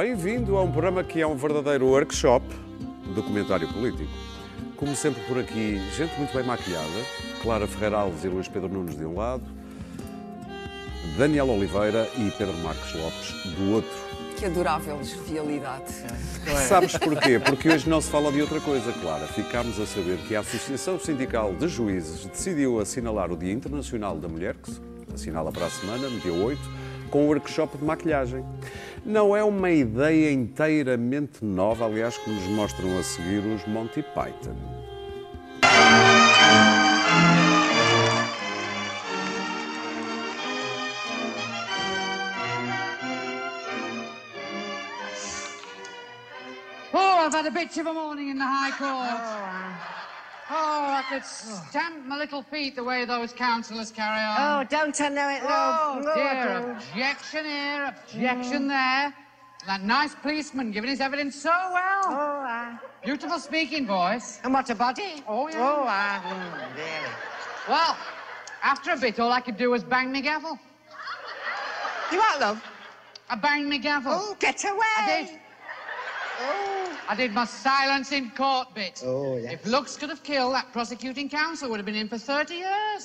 bem-vindo a um programa que é um verdadeiro workshop de documentário político. Como sempre por aqui, gente muito bem maquilhada, Clara Ferreira Alves e Luís Pedro Nunes de um lado, Daniel Oliveira e Pedro Marcos Lopes do outro. Que adorável jovialidade. Sabes porquê? Porque hoje não se fala de outra coisa, Clara. Ficámos a saber que a Associação Sindical de Juízes decidiu assinalar o Dia Internacional da Mulher, que se assinala para a semana, no dia 8, com um workshop de maquilhagem. Não é uma ideia inteiramente nova, aliás, que nos mostram a seguir os Monty Python. Oh, I've had a bitch of a morning in the High Court. Oh, I could stamp my little feet the way those councillors carry on. Oh, don't I know it, love. Oh, love? dear, Oh, objection here, objection there. That nice policeman giving his evidence so well. Oh, uh, Beautiful speaking voice. and what a body. Oh, yeah. Oh, uh, mm. Well, after a bit, all I could do was bang my gavel. You what, love? I banged my gavel. Oh, get away. I did. Oh. I did my silence in court bit. Oh, yes. If looks could have killed, that prosecuting counsel would have been in for 30 years.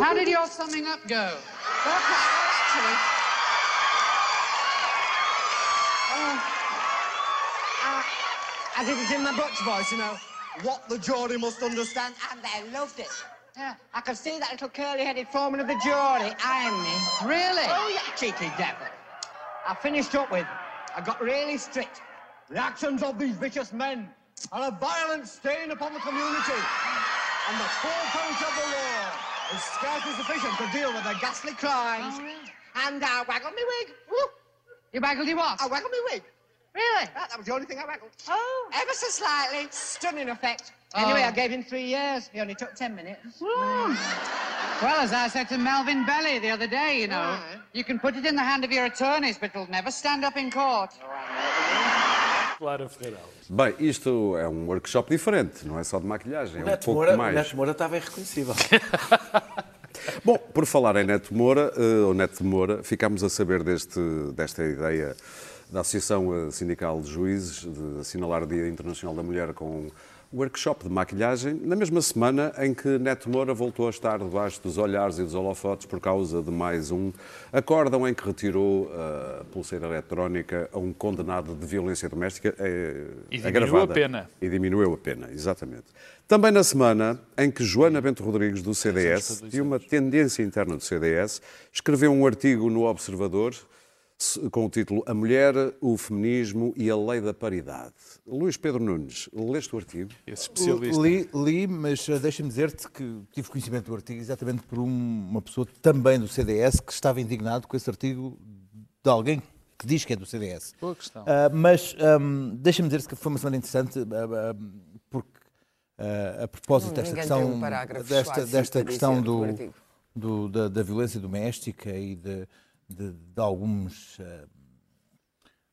How did your summing up go? Well, actually. Oh. Uh, I did it in my Butch voice, you know. What the jury must understand, and they loved it. Yeah. I could see that little curly-headed foreman of the jury eyeing me. Really? Oh, yeah, cheeky devil. I finished up with, I got really strict. The actions of these vicious men are a violent stain upon the community. And the full punch of the law is scarcely sufficient to deal with their ghastly crimes. Oh, really? And uh, I waggled my wig. Woo! You waggled your what? I waggled my wig. Really? That, that was the only thing I waggled. Oh. Ever so slightly. Stunning effect. Oh. Anyway, I oh. gave him three years. He only took ten minutes. Well, as I said to Melvin Belly the other day, you know, Right. you can put it in the hand of your attorneys, but it'll never stand up in court. Clara Ferreira Alves. Bem, isto é um workshop diferente, não é só de maquilhagem, é um Neto pouco Moura, mais. Neto Moura estava irreconhecível. Bom, por falar em Neto Moura, eh, ou Neto Moura, ficámos a saber deste, desta ideia da Associação eh, Sindical de Juízes de assinalar o Dia Internacional da Mulher com um workshop de maquilhagem, na mesma semana em que Neto Moura voltou a estar debaixo dos olhares e dos holofotes por causa de mais um acórdão em que retirou a pulseira eletrónica a um condenado de violência doméstica eh, E diminuiu agravada. a pena. E diminuiu a pena, exatamente. Também na semana em que Joana Bento Rodrigues, do CDS, de uma tendência interna do CDS, escreveu um artigo no Observador se- com o título A Mulher, o Feminismo e a Lei da Paridade. Luís Pedro Nunes, leste o artigo? Esse especialista. Li, li, mas eh, deixa-me dizer-te que tive conhecimento do artigo exatamente por um- uma pessoa também do CDS que estava indignado com esse artigo de alguém que diz que é do CDS. Boa questão. Ah, mas ahm, deixa-me dizer que foi uma semana interessante ah, ah, porque ah, a propósito desta ninguém questão, tem um parágrafo desta, desta questão do do- da, da violência doméstica e de, de- de alguns ah,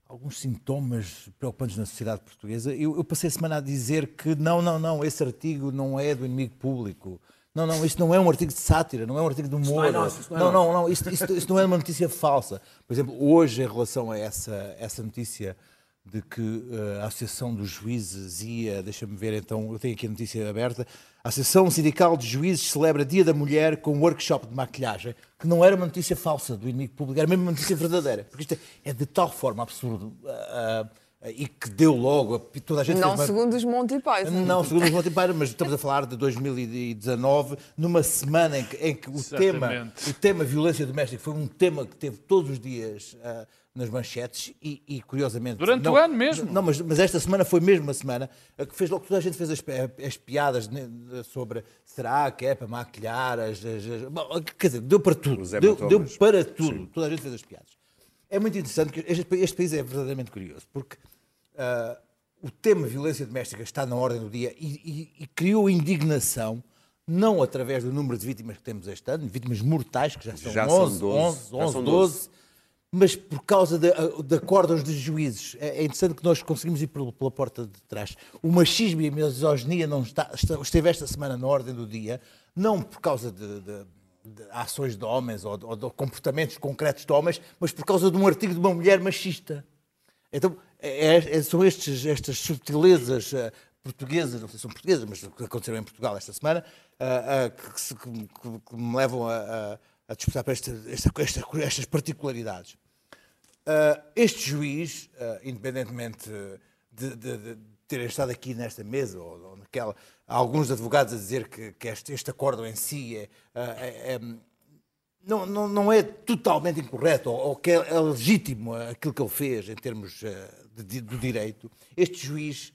alguns sintomas preocupantes na sociedade portuguesa. Eu, eu passei a semana a dizer que não, não, não, esse artigo não é do inimigo público. Não, não, isto não é um artigo de sátira, não é um artigo de humor. não é nosso, isto não é não, não, não, isto, isto- isto não é uma notícia falsa. Por exemplo, hoje, em relação a essa, essa notícia de que eh, a Associação dos Juízes ia, deixa-me ver então, eu tenho aqui a notícia aberta, a Associação Sindical de Juízes celebra Dia da Mulher com um workshop de maquilhagem, que não era uma notícia falsa do inimigo público, era mesmo uma notícia verdadeira. Porque isto é, é de tal forma absurdo ah, ah, e que deu logo, a- toda a gente Não uma- segundo os Monty Python. não, segundo os Monty Python, mas estamos a falar de 2019, numa semana em que, em que o, tema, o tema violência doméstica foi um tema que teve todos os dias ah, nas manchetes e, e, curiosamente... Durante não- o ano mesmo. Não, mas, mas esta semana foi mesmo uma semana ah, que fez logo, toda a gente fez as, as piadas sobre será que é para maquilhar, as, as- as- bom, quer dizer, deu para tudo, deu, deu para tudo, toda a gente fez as piadas. É muito interessante que este, este país é verdadeiramente curioso, porque ah, o tema violência doméstica está na ordem do dia e, e- e criou indignação, não através do número de vítimas que temos este ano, vítimas mortais, que já são Já são 11, 12, 11, já 11, são 12, mas por causa de, de acordos dos juízes. É, é interessante que nós conseguimos ir pela, porta de trás. O machismo e a misoginia não está- esteve esta semana na ordem do dia, não por causa de, de- de ações de homens ou de, ou de comportamentos concretos de homens, mas por causa de um artigo de uma mulher machista. Então, é- é- são estes, estas subtilezas eh, portuguesas, não sei se são portuguesas, mas que aconteceram em Portugal esta semana, ah, que, se- que- que- que me levam a, a, a disputar para esta, esta, esta- estas particularidades. Este juiz, independentemente de, de- de terem estado aqui nesta mesa ou, ou naquela, há alguns advogados a dizer que, que este, este acordo em si é, é- é- não, não, não é totalmente incorreto ou, ou que é, legítimo aquilo que ele fez em termos ah, de, do direito. Este juiz,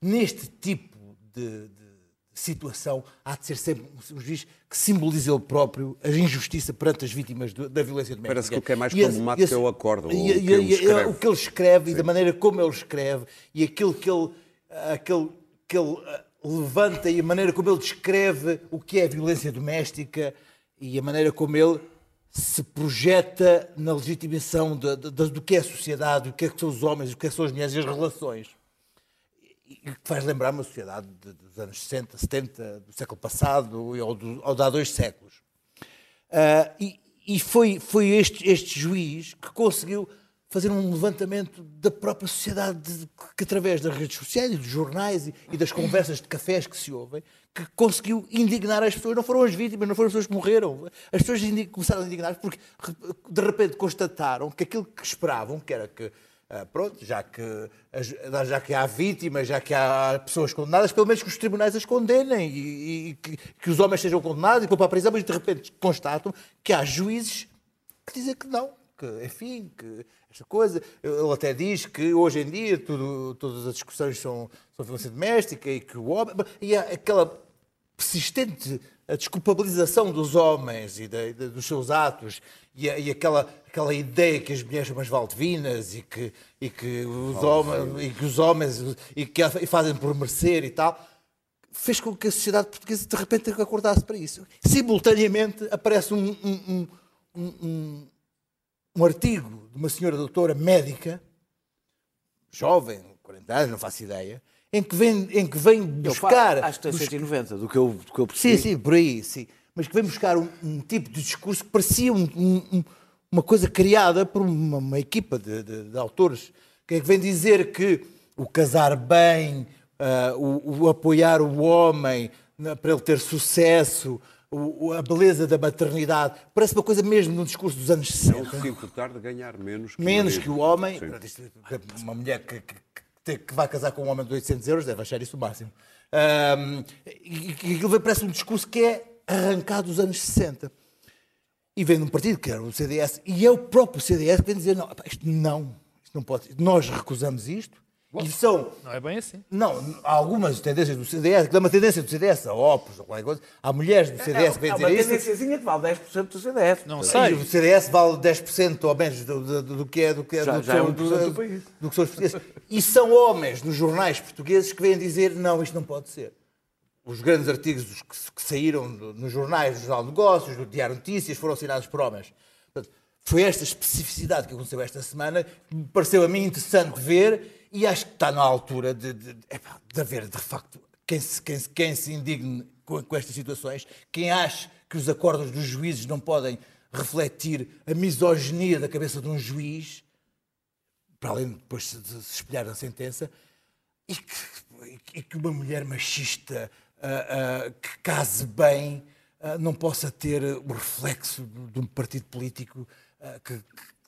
neste tipo de, de situação, há de ser sempre um juiz que simbolize ele próprio a injustiça perante as vítimas do- da violência doméstica. Parece que o que é mais problemático esse- é o acordo, o e- que e- ele escreve. o que ele escreve e da maneira como ele escreve e aquilo que ele, aquele, que ele ah, levanta e a maneira como ele descreve o que é a violência doméstica e a maneira como ele se projeta na legitimação de- de- de- do que é a sociedade, do que, é que são os homens, do que, é que são as mulheres e as relações. E que faz lembrar uma sociedade de- dos anos 60, 70, do século passado ou, do, ou de há dois séculos. Ah, e e foi, foi este, este juiz que conseguiu fazer um levantamento da própria sociedade, de- que através das redes sociais e dos jornais e, e das conversas de cafés que se ouvem, que conseguiu indignar as pessoas. Não foram as vítimas, não foram as pessoas que morreram. As pessoas começaram a indignar porque de repente constataram que aquilo que esperavam, que era que ah, pronto, já que, já que há vítimas, já que há pessoas condenadas, pelo menos que os tribunais as condenem e, e que, que os homens sejam condenados e vão para a prisão, mas de repente constatam que há juízes que dizem que não, que enfim, que esta coisa. Ele até diz que hoje em dia tudo, todas as discussões são, são violência doméstica e que o homem. E há aquela persistente a desculpabilização dos homens e da- da- dos seus atos e, a- e aquela, aquela ideia que as mulheres são umas valdivinas e que, e que os homens e que os homens e que e fazem por merecer e tal fez com que a sociedade portuguesa de repente acordasse para isso. Simultaneamente aparece um, um, um, um- artigo de uma senhora doutora médica, jovem, 40 anos, não faço ideia, em que vem, em que vem Eu buscar. Acho que tem bus- 190, do que eu, do que eu percebi. Sim, sim, por aí, sim. Mas que vem buscar um, um tipo de discurso que parecia um- um- um- uma coisa criada por uma, uma equipa de, de- de autores, que é que vem dizer que o casar bem, ah, o, o apoiar o homem na- para ele ter sucesso, o- o- a beleza da maternidade, parece uma coisa mesmo num discurso dos anos 60 Não se importar de ganhar menos que menos o que o homem. Uma mulher que, que- que vai casar com um homem de 800 euros deve achar isso o máximo. Ahm, e aquilo parece um discurso que é arrancado dos anos 60. E vem de um partido que era o CDS, e é o próprio CDS que vem dizer: não, isto não, isto não pode. Nós recusamos isto. E são Não é bem assim. não, há algumas tendências do CDS, que dá uma tendência do CDS, a Opus, ou qualquer coisa. Há mulheres do CDS que vêm é dizer uma isso. tendênciazinha que vale 10% do CDF. Não E sei. o CDS vale 10% ou menos do, do- do que é do que, é, Já- do, que já é são, 1% do país. do que são os portugueses. E são homens nos jornais portugueses que vêm dizer não, isto não pode ser. Os grandes artigos que, que saíram do- nos jornais, do Jornal de Negócios, do Diário Notícias, foram assinados por homens. Portanto, foi esta especificidade que aconteceu esta semana que me pareceu a mim interessante ver e acho que está na altura de, de, epá, de haver, de facto, quem se, quem, quem se indigne com, com estas situações, quem acha que os acordos dos juízes não podem refletir a misoginia da cabeça de um juiz, para além de depois se, de se espelhar na sentença, e que, e que uma mulher machista ah, ah, que case bem ah, não possa ter o reflexo de, de um partido político que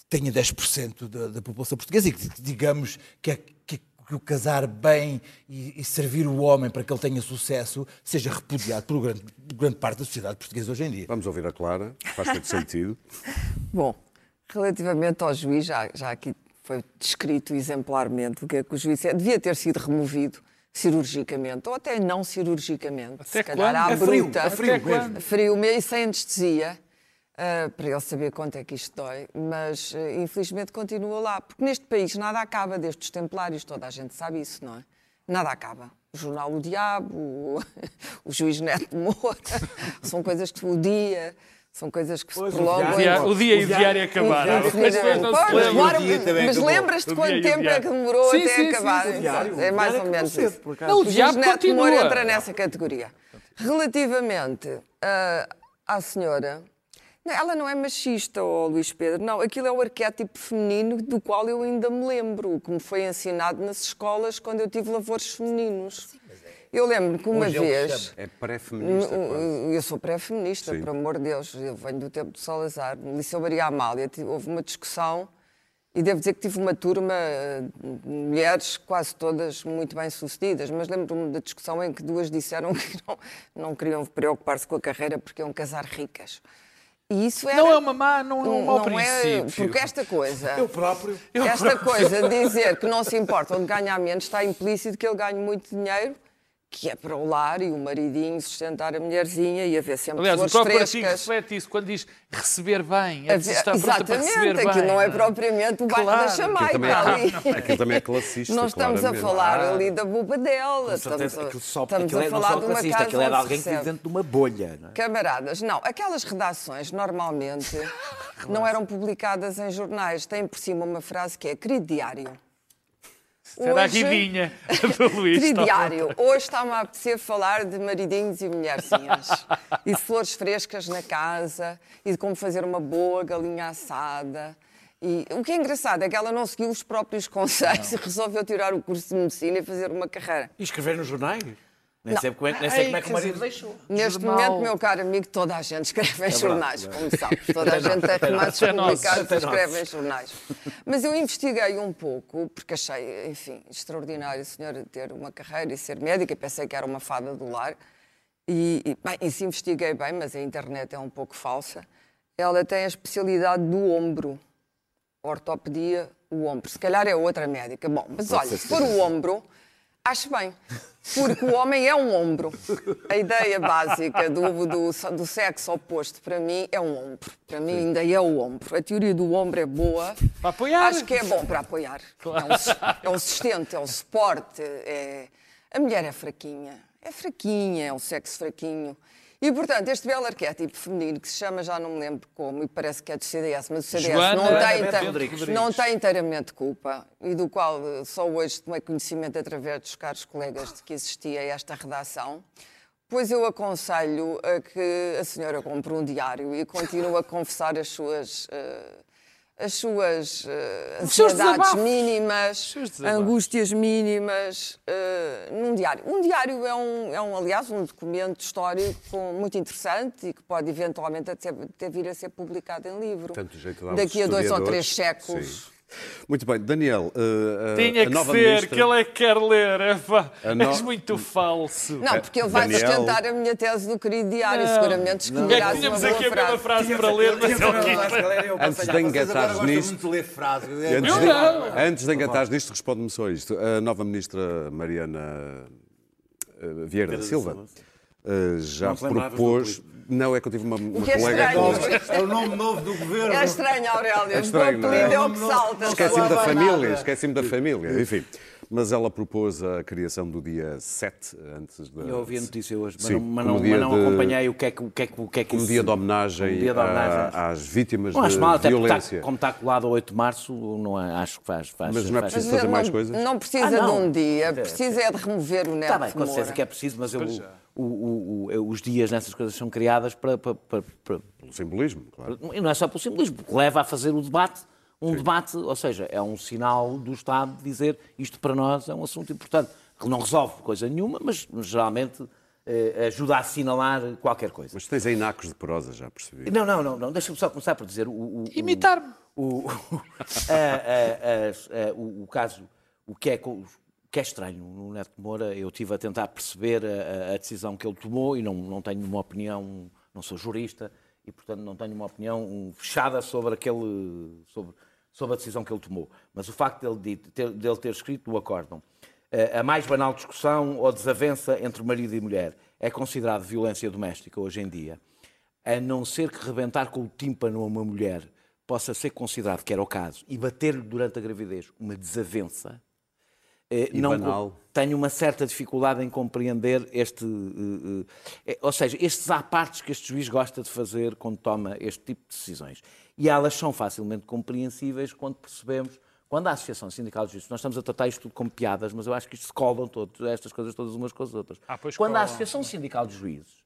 tenha 10% da, da população portuguesa e que digamos que, é- que- que o casar bem e, e servir o homem para que ele tenha sucesso seja repudiado por grande, grande parte da sociedade portuguesa hoje em dia. Vamos ouvir a Clara, faz todo sentido. Bom, relativamente ao juiz, já, já aqui foi descrito exemplarmente o que é que o juiz é. Devia ter sido removido cirurgicamente, ou até não cirurgicamente. Até se calhar quando? à A frio, bruta. frio mesmo. A frio mesmo e sem anestesia. Ah, para ele saber quanto é que isto dói, mas ah, infelizmente continua lá, porque neste país nada acaba destes templários, toda a gente sabe isso, não é? Nada acaba. O jornal O Diabo, o, o juiz Neto de Moura, são coisas que o dia, são coisas que se Pois, o prolongam. diário- O dia e o O diário- acabaram. Se O dia mas acabou. lembras-te O quanto dia o tempo é que demorou Sim, até sim, acabar? sim, o diário- é o mais ou menos isso. Não, o O diabo juiz Neto. Moura entra nessa categoria. Relativamente ah, à senhora, Ela não é machista, oh, Luís Pedro. Não, aquilo é o arquétipo feminino do qual eu ainda me lembro, que me foi ensinado nas escolas quando eu tive lavores femininos. Eu lembro que uma Hoje é vez. É pré-feminista. quase. Eu sou pré-feminista, por amor de Deus. Eu venho do tempo de Salazar. No Liceu Maria Amália houve uma discussão e devo dizer que tive uma turma eh, de mulheres quase todas muito bem sucedidas, mas lembro-me da discussão em que duas disseram que não, não queriam preocupar-se com a carreira porque iam casar ricas. E isso era, Não é uma má, não é um mau não é, princípio. porque esta coisa, Eu próprio. esta coisa de dizer que não se importam de ganhar menos está implícito que ele ganhe muito dinheiro, que é para o lar e o maridinho sustentar a mulherzinha e haver sempre Aliás, o flores próprio artigo frescas. reflete isso quando diz receber bem. É preciso estar pronta para receber Exatamente, bem. aquilo não é não é? propriamente o bairro Claro. da Jamaica também, ali. é, aquilo também é classista. Não estamos a claramente. falar ali da buba dela, Com estamos certeza, a, aquilo, só, estamos aquilo a é, não falar só de uma classista, casa aquilo é de alguém que vive recebe. dentro de uma bolha. Não é? Camaradas, não, aquelas redações normalmente não eram publicadas em jornais. Tem por cima uma frase que é querido diário. Era a Hoje- ridinha do Luís. Querido está diário, hoje está-me a apetecer falar de maridinhos e mulherzinhas. e de flores frescas na casa, e de como fazer uma boa galinha assada. E o que é engraçado é que ela não seguiu os próprios conselhos e resolveu tirar o curso de medicina e fazer uma carreira. E escrever nos jornais? Nem sei como é, nem sei como, é que o marido deixou. Neste Jornal. momento, meu caro amigo, toda a gente escreve em jornais, como sabes. Toda a gente nós. remates publicados e escreve em jornais. Mas eu investiguei um pouco, porque achei, enfim, extraordinário a senhora ter uma carreira e ser médica, pensei que era uma fada do lar. E, e, bem, e se investiguei bem, mas a internet é um pouco falsa. Ela tem a especialidade do ombro. Ortopedia, o ombro. Se calhar é outra médica. Bom, mas olha, se for o ombro, acho bem. Porque o homem é um ombro. A ideia básica do, do, do sexo oposto, para mim, é um ombro. Para mim, ainda é o ombro. A teoria do ombro é boa. Para apoiar. Acho que é bom para apoiar. É, um, é um sustento, é um suporte. É... A mulher é fraquinha. É fraquinha, é um sexo fraquinho. E, portanto, este belo arquétipo feminino, que se chama, já não me lembro como, e parece que é do CDS, mas o CDS Joana não, tem, não tem inteiramente culpa, e do qual eh, só hoje tomei conhecimento através dos caros colegas de que existia esta redação. Pois eu aconselho a que a senhora compre um diário e continue a confessar as suas, eh, as suas eh, seus ansiedades mínimas, seus angústias mínimas, eh, num diário. Um diário é um, é um, aliás, um documento histórico muito interessante e que pode eventualmente até, até vir a ser publicado em livro. Tanto jeito dá aos Daqui a dois ou três séculos. Sim. Muito bem, Daniel, uh, a, Tinha a que nova ser, ministra... que ele é que quer ler. Epá, A no- És muito falso. Não, porque ele vai Daniel- sustentar a minha tese do querido diário, Não. seguramente É escolherás que tínhamos aqui a mesma frase. para ler, mas ele quis. Antes de engatares nisto- ler frases. Antes de, não. antes de engatares nisto, responde-me só isto. A nova ministra Mariana eh, Vieira da Silva já Não propôs. Não, é que eu tive uma, uma que é colega. estranho. É o nome novo do governo. É estranho, Aurélio. É estranho, o não é? é o que salta. Esqueci-me da família, esqueci-me da família, enfim. Mas ela propôs a criação do dia 7, antes da. Eu ouvi a notícia hoje, mas Sim, não, mas não, mas não de- acompanhei o que é que, o que, é que, o que, é que dia de homenagem, Um dia de homenagem. a- às vítimas Não de mal, até porque violência. está, como está colado ao 8 de março, não é- acho que faz. faz Mas não é faz- preciso Mas fazer mais não, coisas? Não precisa Ah, não. de um dia, É, precisa é de remover o Neto Está bem, com certeza que é preciso, mas eu- o- o- o- os dias nessas coisas são criadas para, para- para- para- Pelo simbolismo, claro. E não é só pelo simbolismo, porque leva a fazer o debate. Um debate, ou seja, é um sinal do Estado de dizer isto para nós é um assunto importante. Que não resolve coisa nenhuma, mas geralmente eh, ajuda a assinalar qualquer coisa. Mas tens aí nacos de prosa, já percebi. Não, não, não, não. deixa-me só começar por dizer o. o- o- Imitar-me. O, a- a- as- a- o, o caso, o que, é, o que é estranho no Neto Moura, eu estive a tentar perceber a, a- decisão que ele tomou e não, não tenho uma opinião, não sou jurista e, portanto, não tenho uma opinião fechada sobre aquele. sobre, sobre a decisão que ele tomou. Mas o facto dele, de ter, dele ter escrito no acórdão a mais banal discussão ou desavença entre marido e mulher é considerado violência doméstica hoje em dia, a não ser que rebentar com o tímpano a uma mulher possa ser considerado, que era o caso, e bater-lhe durante a gravidez uma desavença, eh, E não banal. tenho uma certa dificuldade em compreender este. eh, eh, eh, ou seja, estes apartes que este juiz gosta de fazer quando toma este tipo de decisões. E elas são facilmente compreensíveis quando percebemos. Quando a Associação Sindical de Juízes, nós estamos a tratar isto tudo como piadas, mas eu acho que isto se colam todos, estas coisas todas umas com as outras. Ah, pois quando a colam. Associação Sindical de Juízes,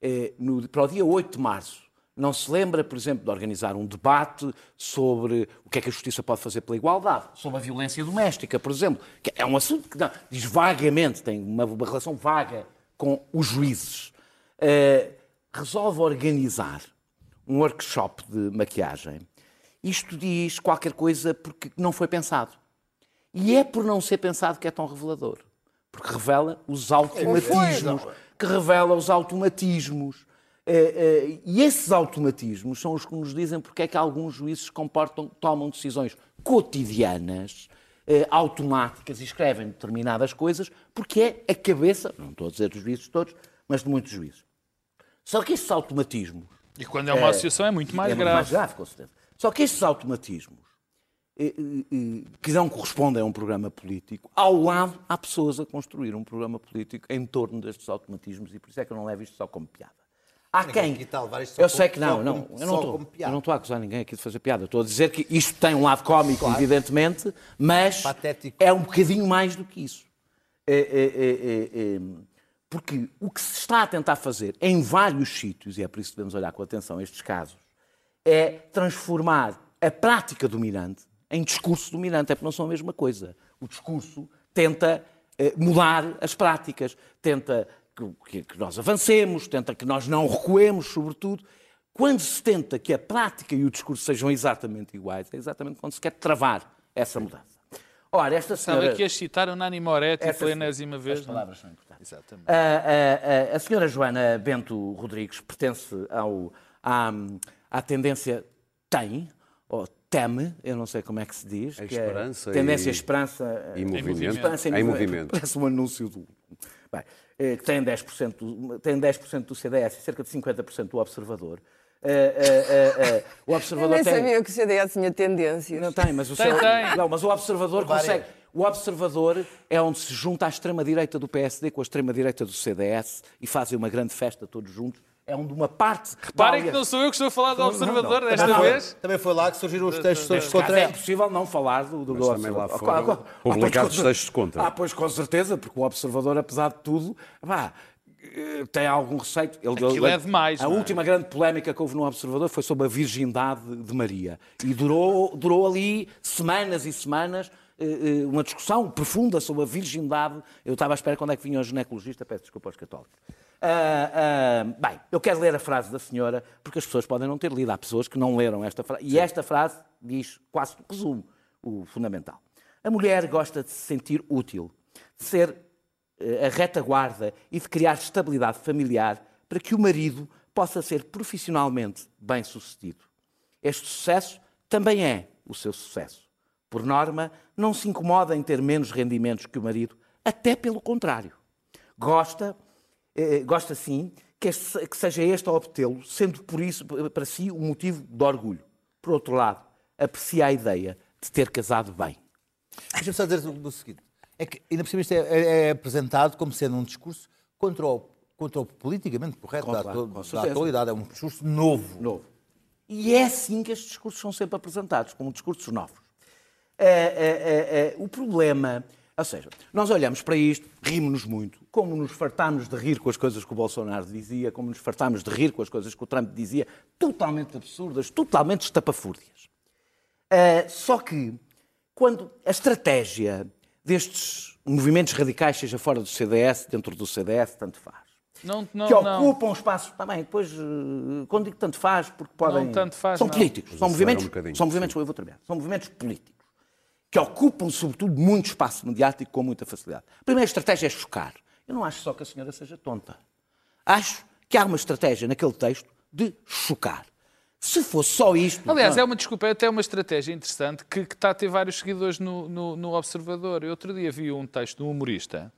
eh, no- para o dia 8 de março, Não se lembra, por exemplo, de organizar um debate sobre o que é que a justiça pode fazer pela igualdade, sobre a violência doméstica, por exemplo, que é um assunto que não, diz vagamente, tem uma, uma relação vaga com os juízes. Eh, resolve organizar um workshop de maquiagem. Isto diz qualquer coisa porque não foi pensado. E é por não ser pensado que é tão revelador. Porque revela os automatismos. Que revela os automatismos. Eh, eh, E esses automatismos são os que nos dizem porque é que alguns juízes comportam, tomam decisões cotidianas, eh, automáticas e escrevem determinadas coisas, porque é a cabeça, não estou a dizer dos juízes todos, mas de muitos juízes. Só que estes automatismos E quando é uma associação é muito mais é grave. mais grave, com certeza. Só que estes automatismos que não correspondem a um programa político, ao lado há pessoas a construir um programa político em torno destes automatismos e por isso é que eu não levo isto só como piada. Há quem. Eu sei que não, não. eu, não estou, eu não estou a acusar ninguém aqui de fazer piada. Estou a dizer que isto tem um lado cómico, evidentemente, mas Patético. é um bocadinho mais do que isso. É, é, é, é, é, porque o que se está a tentar fazer em vários sítios, e é por isso que devemos olhar com atenção estes casos, é transformar a prática dominante em discurso dominante. É porque não são a mesma coisa. O discurso tenta eh, mudar as práticas, tenta que- que, nós avancemos, tenta que nós não recuemos, sobretudo. Quando se tenta que a prática e o discurso sejam exatamente iguais, é exatamente quando se quer travar essa mudança. Ora, esta senhora... Estava aqui a citar o Nani Moretti Esta- pela enésima vez. As palavras são importantes. Exatamente. A, a- a- a senhora Joana Bento Rodrigues pertence ao, à, à tendência tem, ou teme, eu não sei como é que se diz. A que é esperança Tendência e- Esperança. e movimento. Esperança Em movimento. Parece um anúncio do. Bem, que tem 10%, do- tem 10 do CDS e cerca de 50% do Observador. Eh, eh, eh, eh, o Eu Observador nem tem. sabia que o CDS tinha tendências. Não tem, mas o, Tem, seu- tem. Não, mas o observador Várias. consegue. O observador é onde se junta a extrema-direita do PSD com a extrema-direita do CDS e fazem uma grande festa todos juntos. É onde uma parte. Reparem que não sou eu que estou a falar do Não, Observador não. desta Também foi- vez. Também foi lá que surgiram os textos todos contra é impossível não falar do, do Observador. lá Ah, foram claro, claro. publicados Ah, textos contra. Ah, pois com certeza, porque o Observador, apesar de tudo, pá, eh, tem algum receio. Ele- Aquilo ele- é demais, A não é? última grande polémica que houve no Observador foi sobre a virgindade de Maria. E durou, durou ali semanas e semanas eh, eh, uma discussão profunda sobre a virgindade. Eu estava à espera quando é que vinha o ginecologista, peço desculpa aos católicos. Ah, ah, bem, eu quero ler a frase da senhora, porque as pessoas podem não ter lido. Há pessoas que não leram esta frase. E esta frase diz quase resume o fundamental. A mulher gosta de se sentir útil, de ser eh, a retaguarda e de criar estabilidade familiar para que o marido possa ser profissionalmente bem-sucedido. Este sucesso também é o seu sucesso. Por norma, não se incomoda em ter menos rendimentos que o marido, até pelo contrário. Gosta, eh, gosta sim, que, este- que seja este a obtê-lo, sendo por isso para si um motivo de orgulho. Por outro lado, aprecia a ideia de ter casado bem. Deixa-me só dizer o seguinte: é que ainda por cima isto é, é- é apresentado como sendo um discurso contra o, contra o politicamente correto Com- da, da atualidade. É um discurso novo. novo. E é assim que estes discursos são sempre apresentados, como discursos novos. É, é, é, é, o problema, ou seja, nós olhamos para isto, rimos-nos muito, como nos fartámos de rir com as coisas que o Bolsonaro dizia, como nos fartámos de rir com as coisas que o Trump dizia, totalmente absurdas, totalmente estapafúrdias. Uh, só que, quando a estratégia destes movimentos radicais, seja fora do CDS, dentro do CDS, tanto faz, Não, não, que não. ocupam espaços também. Depois, eh, quando digo tanto faz, porque podem. Não tanto faz, são não. políticos, são movimentos. um são movimentos, eu vou terminar. São movimentos políticos que ocupam, sobretudo, muito espaço mediático com muita facilidade. A primeira estratégia é chocar. Eu não acho só que a senhora seja tonta. Acho que há uma estratégia naquele texto de chocar. Se fosse só isto. Aliás, não- é uma desculpa, é até uma estratégia interessante que, que está a ter vários seguidores no, no, no Observador. Eu outro dia vi um texto de um humorista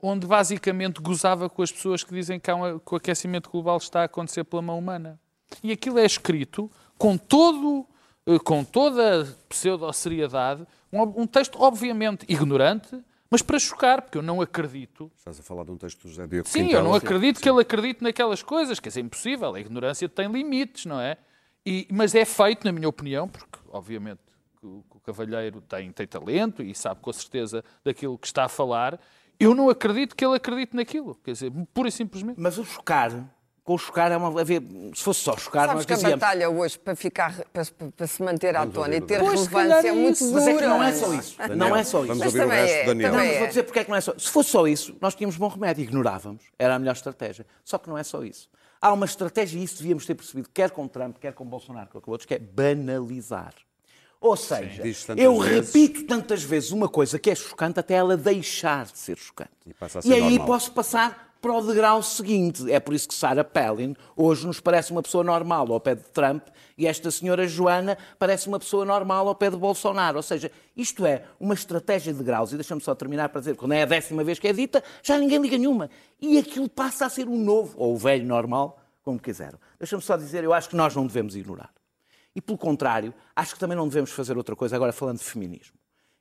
onde basicamente gozava com as pessoas que dizem que, há um- que o aquecimento global está a acontecer pela mão humana. E aquilo é escrito com todo eh, com toda a pseudo-seriedade, um, um texto obviamente ignorante, mas para chocar, porque eu não acredito Estás a falar de um texto do José Diego Sim, Quintela. eu não acredito que ele acredite naquelas coisas, que é impossível. A ignorância tem limites, não é? E- mas é feito, na minha opinião, porque obviamente o, o cavalheiro tem, tem talento e sabe com certeza daquilo que está a falar. Eu não acredito que ele acredite naquilo. Quer dizer, pura e simplesmente. Mas o chocar Com o chocar é uma. havia- Se fosse só chocar, Sabes que a dizíamos. batalha hoje para, ficar, para, para se manter à tona e ter. Pois, relevância é é muito dura. Mas é que não é só isso. Daniel, não é só isso. Vamos Mas ouvir o resto é, Daniel. Não, é. vou dizer porque é que não é só. Se fosse só isso, nós tínhamos bom remédio, ignorávamos. Era a melhor estratégia. Só que não é só isso. Há uma estratégia, e isso devíamos ter percebido, quer com Trump, quer com Bolsonaro, quer com outros, que é banalizar. Ou seja, tantas eu vezes. repito tantas vezes uma coisa que é chocante até ela deixar de ser chocante. E passa a ser aí normal. posso passar para o degrau seguinte. É por isso que Sarah Palin hoje nos parece uma pessoa normal ao pé de Trump e esta senhora Joana parece uma pessoa normal ao pé de Bolsonaro. Ou seja, isto é uma estratégia de graus. E deixa-me só terminar para dizer, quando é a décima vez que é dita, já ninguém liga nenhuma. E aquilo passa a ser o novo, ou o velho normal, como quiseram. Deixa-me só dizer, eu acho que nós não devemos ignorar. E pelo contrário, acho que também não devemos fazer outra coisa, agora falando de feminismo,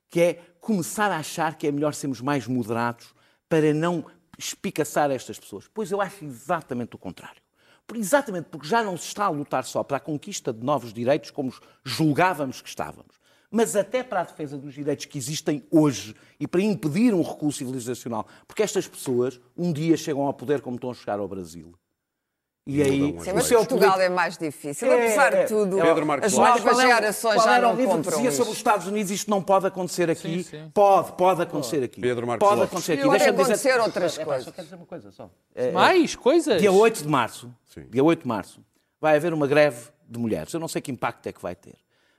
que é começar a achar que é melhor sermos mais moderados para não espicaçar estas pessoas. Pois eu acho exatamente o contrário. Por, exatamente porque já não se está a lutar só para a conquista de novos direitos como julgávamos que estávamos, mas até para a defesa dos direitos que existem hoje e para impedir um recuo civilizacional. Porque estas pessoas um dia chegam ao poder como estão a chegar ao Brasil. E aí, leis. mas o seu Portugal político- é mais difícil. É, Apesar é. de tudo, Pedro Marcos as novas Qual é gerações qual já não livro compram dizia sobre os. Estados Unidos, isto não pode acontecer aqui. Sim, sim. Pode, pode acontecer aqui. Pedro Marcos pode Lopes. acontecer aqui. Pode Deixa-me dizer- acontecer outras É, coisas. Só quero dizer uma coisa só. É, Mais coisas? Dia 8 de março, Sim. dia 8 de março, vai haver uma greve de mulheres. Eu não sei que impacto é que vai ter.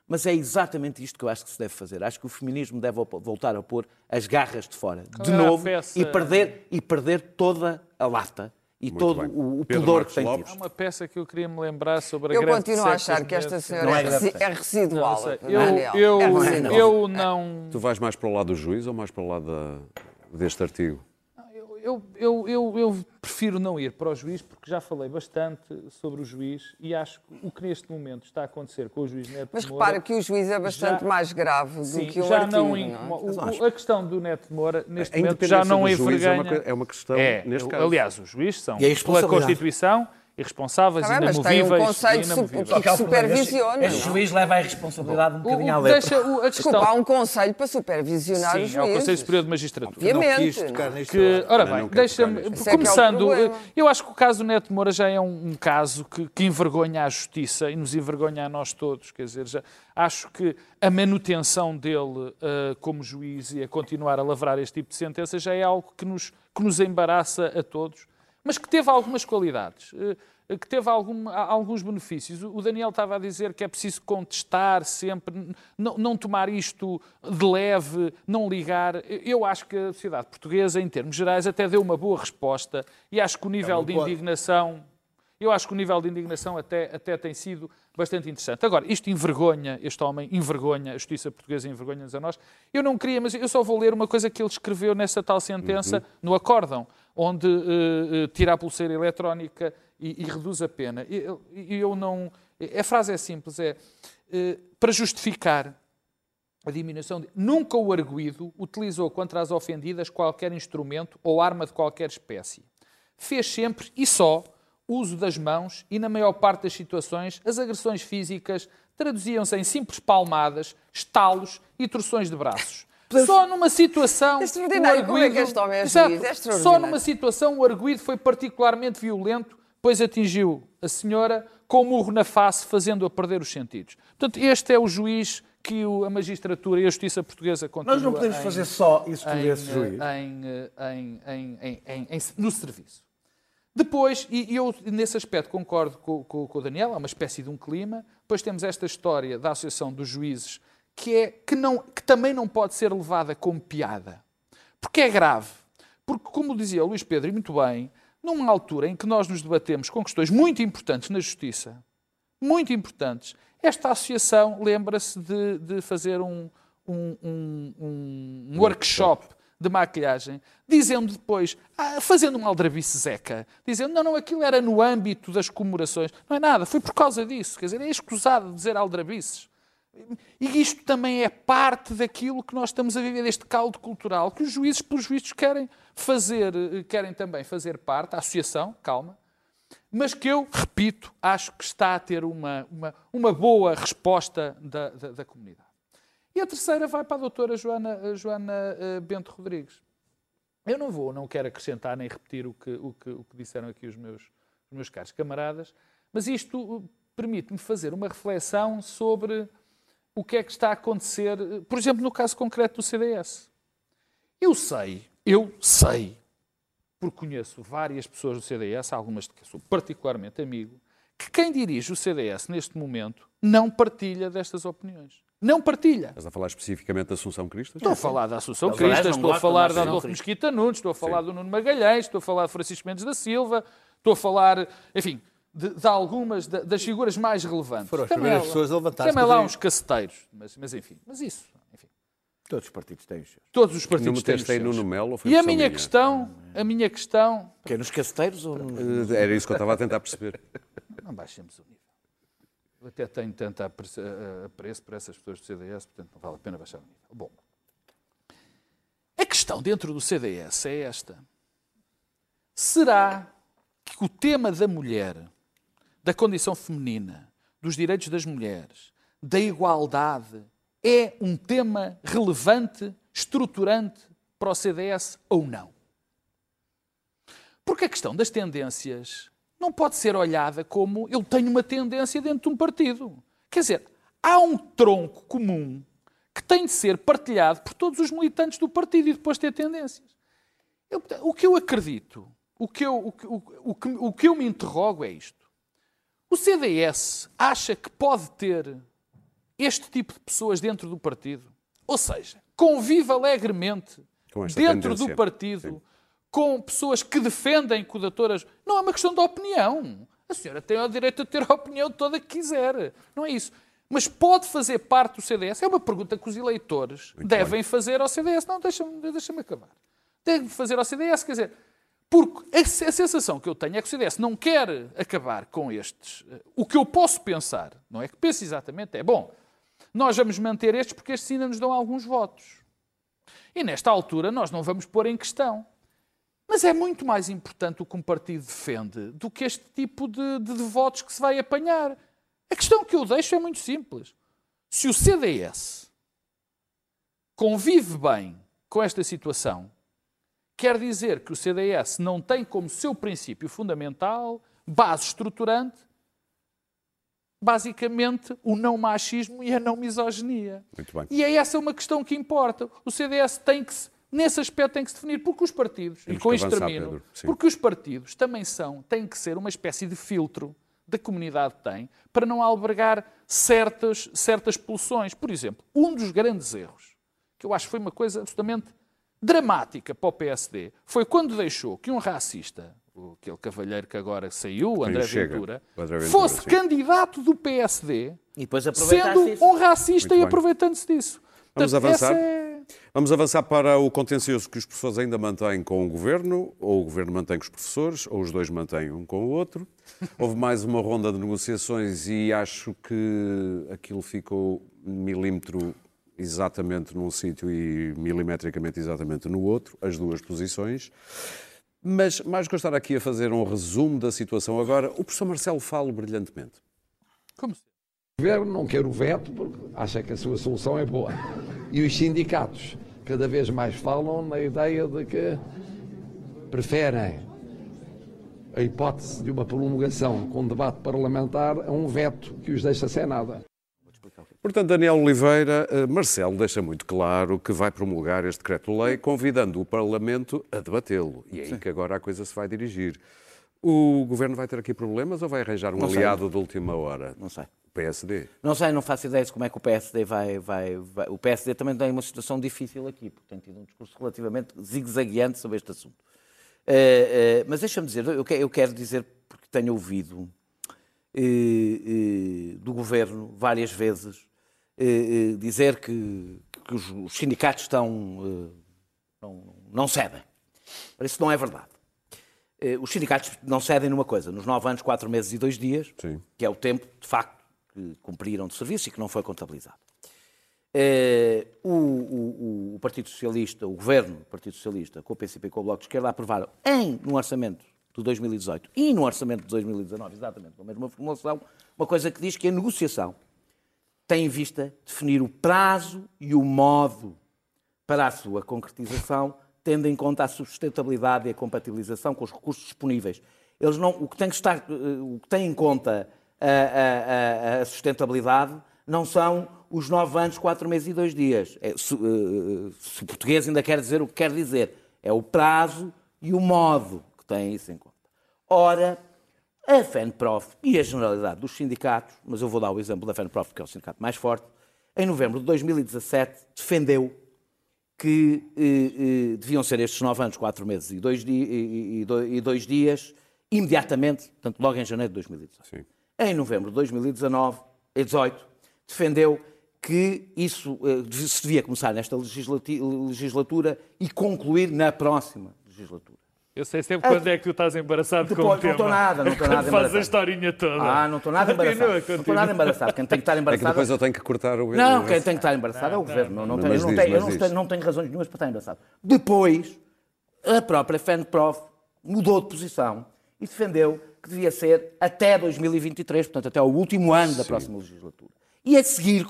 Mas é exatamente isto que eu acho que se deve fazer. Acho que o feminismo deve voltar a pôr as garras de fora, de era a novo, e perder, e perder toda a lata e Muito todo bem. o, o pudor que tem Lopes. Há tido. uma peça que eu queria me lembrar sobre a Eu greve de continuo a achar que esta senhora Não é resi- é residual. Não. Daniel. Eu, eu, é não é, residual. eu não. Tu vais mais para o lado do juiz ou mais para o lado da- deste artigo? Eu, eu, eu, eu prefiro não ir para o juiz porque já falei bastante sobre o juiz e acho que o que neste momento está a acontecer com o juiz Neto Mas Moura... repara que o juiz é bastante já- mais grave do Sim, que um já artigo. não, não é? o- o- a questão do Neto Moura neste A momento já não é envergonha. uma é uma questão É, neste o- caso. Aliás, os juízes são E a pela? Constituição irresponsáveis, Tá bem, mas tem um inamovíveis. conselho inamovíveis. que- que supervisiona. Este juiz leva a responsabilidade um O- bocadinho à o- letra. deixa o- a Desculpa, questão- há um conselho para supervisionar os Sim, é o Conselho juízes. Superior de Magistratura. Obviamente. Não quis tocar neste Que, ora bem, deixa-me. nisto. É é Começando, problema. eu acho que o caso Neto Moura já é um, um caso que, que envergonha a justiça e nos envergonha a nós todos. Quer dizer, já, acho que a manutenção dele ah, como juiz e a continuar a lavrar este tipo de sentença já é algo que nos, que nos embaraça a todos, mas que teve algumas qualidades. eh, que teve algum- alguns benefícios. O Daniel estava a dizer que é preciso contestar sempre, não, não tomar isto de leve, não ligar. Eu acho que a sociedade portuguesa, em termos gerais, até deu uma boa resposta e acho que o nível de pode. indignação. Eu acho que o nível de indignação até, até tem sido bastante interessante. Agora, isto envergonha, este homem envergonha, a justiça portuguesa envergonha-nos a nós. Eu não queria, mas eu só vou ler uma coisa que ele escreveu nessa tal sentença no acórdão, onde eh, eh, tira a pulseira eletrónica e, e reduz a pena. E eu, eu não. A frase é simples: é eh, para justificar a diminuição de... Nunca o arguído utilizou contra as ofendidas qualquer instrumento ou arma de qualquer espécie. Fez sempre e só uso das mãos e, na maior parte das situações, as agressões físicas traduziam-se em simples palmadas, estalos e torções de braços. Só numa situação. É extraordinário. o Como é que este homem é Exato. juiz? É Só numa situação o arguído foi particularmente violento, pois atingiu a senhora com um murro na face, fazendo-a perder os sentidos. Portanto, este é o juiz que o- a magistratura e a justiça portuguesa continuam Nós não podemos em- fazer só isso com em, esse juiz. eh, em, eh, em- em- em- em- em- no serviço. Depois, e e eu nesse aspecto concordo com, com- com o Daniel, há uma espécie de um clima. Depois temos esta história da Associação dos Juízes, que, é, que, não, que também não pode ser levada como piada. Porque é grave. Porque, como dizia o Luís Pedro, e muito bem, numa altura em que nós nos debatemos com questões muito importantes na justiça, muito importantes, esta associação lembra-se de, de fazer um, um- um- um workshop de maquilhagem, dizendo depois, ah, fazendo uma aldrabice zeca, dizendo, não, não, aquilo era no âmbito das comemorações. Não é nada, foi por causa disso. Quer dizer, é escusado dizer aldrabices. E isto também é parte daquilo que nós estamos a viver, deste caldo cultural, que os juízes, pelos vistos, querem fazer, eh, querem também fazer parte, a associação, calma, mas que eu, repito, acho que está a ter uma, uma, uma boa resposta da, da, da comunidade. E a terceira vai para a doutora Joana, a Joana eh, Bento Rodrigues. Eu não vou, não quero acrescentar nem repetir o que, o que, o que disseram aqui os meus, os meus caros camaradas, mas isto permite-me fazer uma reflexão sobre o que é que está a acontecer, por exemplo, no caso concreto do CDS. Eu sei, eu sei, porque conheço várias pessoas do CDS, algumas de que sou particularmente amigo, que quem dirige o CDS neste momento não partilha destas opiniões. Não partilha. Estás a falar especificamente da Assunção Cristas? Estou a falar da Assunção aliás, Cristas, não estou a falar da Adolfo. Mesquita Nunes, estou a falar do Nuno Magalhães, estou a falar de Francisco Mendes da Silva, estou a falar, enfim, de, de algumas da- das figuras mais relevantes. Foram as Também primeiras lá- pessoas a levantar-se Também para lá uns caceteiros, mas, mas enfim, mas isso, enfim. Todos os partidos têm os seus. Todos os partidos têm os seus. Nuno Melo ou foi E a minha minha? questão, a minha questão, Que é nos caceteiros ou nos... Eh, Era isso que eu estava a tentar perceber. não baixemos o nível. Eu até tenho tanto apreço, eh, apreço por essas pessoas do CDS, portanto não vale a pena baixar o nível. Bom, a questão dentro do CDS é esta. Será que o tema da mulher, da condição feminina, dos direitos das mulheres, da igualdade, é um tema relevante, estruturante para o CDS ou não? Porque a questão das tendências não pode ser olhada como eu tenho uma tendência dentro de um partido. Quer dizer, há um tronco comum que tem de ser partilhado por todos os militantes do partido e depois ter tendências. Eu- o que eu acredito, o que eu, o, o, o que eu me interrogo é isto. O CDS acha que pode ter este tipo de pessoas dentro do partido? Ou seja, convive alegremente dentro tendência. do partido Sim. com pessoas que defendem codatoras. Não é uma questão de opinião. A senhora tem o direito de ter a opinião toda que quiser. Não é isso. Mas pode fazer parte do CDS? É uma pergunta que os eleitores devem fazer ao CDS. Não, deixa-me deixa acabar. Devem fazer ao CDS, quer dizer, porque a, sensação que eu tenho é que o CDS não quer acabar com estes. O que eu posso pensar, não é que pense exatamente, é bom, nós vamos manter estes porque estes ainda nos dão alguns votos. E nesta altura nós não vamos pôr em questão. Mas é muito mais importante o que um partido defende do que este tipo de, de- de votos que se vai apanhar. A questão que eu deixo é muito simples. Se o CDS convive bem com esta situação, quer dizer que o CDS não tem como seu princípio fundamental, base estruturante, basicamente o não machismo e a não misoginia. Muito bem. E é essa uma questão que importa. O CDS tem que se, nesse aspecto tem que se definir, porque os partidos, Temos e com isto termino, porque os partidos também são, têm que ser uma espécie de filtro da comunidade tem para não albergar certas, certas pulsões. Por exemplo, um dos grandes erros, que eu acho que foi uma coisa absolutamente dramática para o PSD, foi quando deixou que um racista, o- aquele cavalheiro que agora saiu, o André Ventura, Ventura, fosse sim. candidato do PSD, E sendo isso. um racista Muito e aproveitando-se disso. Vamos Portanto, avançar? é- Vamos avançar para o contencioso que os professores ainda mantêm com o governo, ou o governo mantém com os professores, ou os dois mantêm um com o outro. Houve mais uma ronda de negociações e acho que aquilo ficou milímetro exatamente num sítio e milimetricamente exatamente no outro, as duas posições. Mas mais que eu estar aqui a fazer um resumo da situação agora, o professor Marcelo fala brilhantemente. Como se- O governo não quer o veto porque acha que a sua solução é boa. E os sindicatos cada vez mais falam na ideia de que preferem a hipótese de uma prolongação com debate parlamentar a um veto que os deixa sem nada. Portanto, Daniel Oliveira, eh, Marcelo deixa muito claro que vai promulgar este decreto-lei, convidando o Parlamento a debatê-lo. E é aí que agora a coisa se vai dirigir. O Governo vai ter aqui problemas ou vai arranjar um Não sei. aliado de última hora? Não sei. O PSD. Não sei, não faço ideia de como é que o PSD vai, vai, vai- O PSD também tem uma situação difícil aqui, porque tem tido um discurso relativamente zigue-zagueante sobre este assunto. Eh, eh, mas deixa-me dizer, eu, eu quero dizer, porque tenho ouvido eh, eh, do governo várias vezes dizer que, que os, os sindicatos estão. eh, não, não cedem. Isso não é verdade. Eh, Os sindicatos não cedem numa coisa, nos nove anos, quatro meses e dois dias, Sim. que é o tempo, de facto, que cumpriram de serviço e que não foi contabilizado. Eh, o, o- o Partido Socialista, o Governo do Partido Socialista, com o PCP e com o Bloco de Esquerda, aprovaram em, no Orçamento de 2018 e no Orçamento de 2019, exatamente com a mesma formulação, uma coisa que diz que a negociação tem em vista definir o prazo e o modo para a sua concretização, tendo em conta a sustentabilidade e a compatibilização com os recursos disponíveis. Eles não, o, que tem que estar, eh, o que tem em conta a, a- a- sustentabilidade não são os nove anos, quatro meses e dois dias. É, se, eh, se o português ainda quer dizer o que quer dizer, é o prazo e o modo têm isso em conta. Ora, a FENPROF e a generalidade dos sindicatos, mas eu vou dar o exemplo da FENPROF, que é o sindicato mais forte, em novembro de 2017 defendeu que eh, eh, deviam ser estes nove anos, quatro meses e dois, di- e- e- e do- dois dias, imediatamente, portanto, logo em janeiro de 2018. Sim. Em novembro de 2019, e 18, defendeu que isso eh, se devia começar nesta legislatura e concluir na próxima legislatura. Eu sei sempre quando é que tu estás embaraçado com o Depois, não tema. estou nada, não estou nada faz a embaraçado. historinha toda. Ah, não estou nada Continua, embaraçado. Não estou continua. nada embaraçado. Quem tem que estar É que embaraçado depois eu tenho que cortar o. não, quem tem que estar embaraçado é o governo. Não, não, Não, tenho, mas eu não, diz, tenho, eu não tenho- não tenho razões nenhumas para estar embaraçado. Depois, a própria FENPROF mudou de posição e defendeu que devia ser até 2023, portanto, até o último ano da próxima legislatura. E a seguir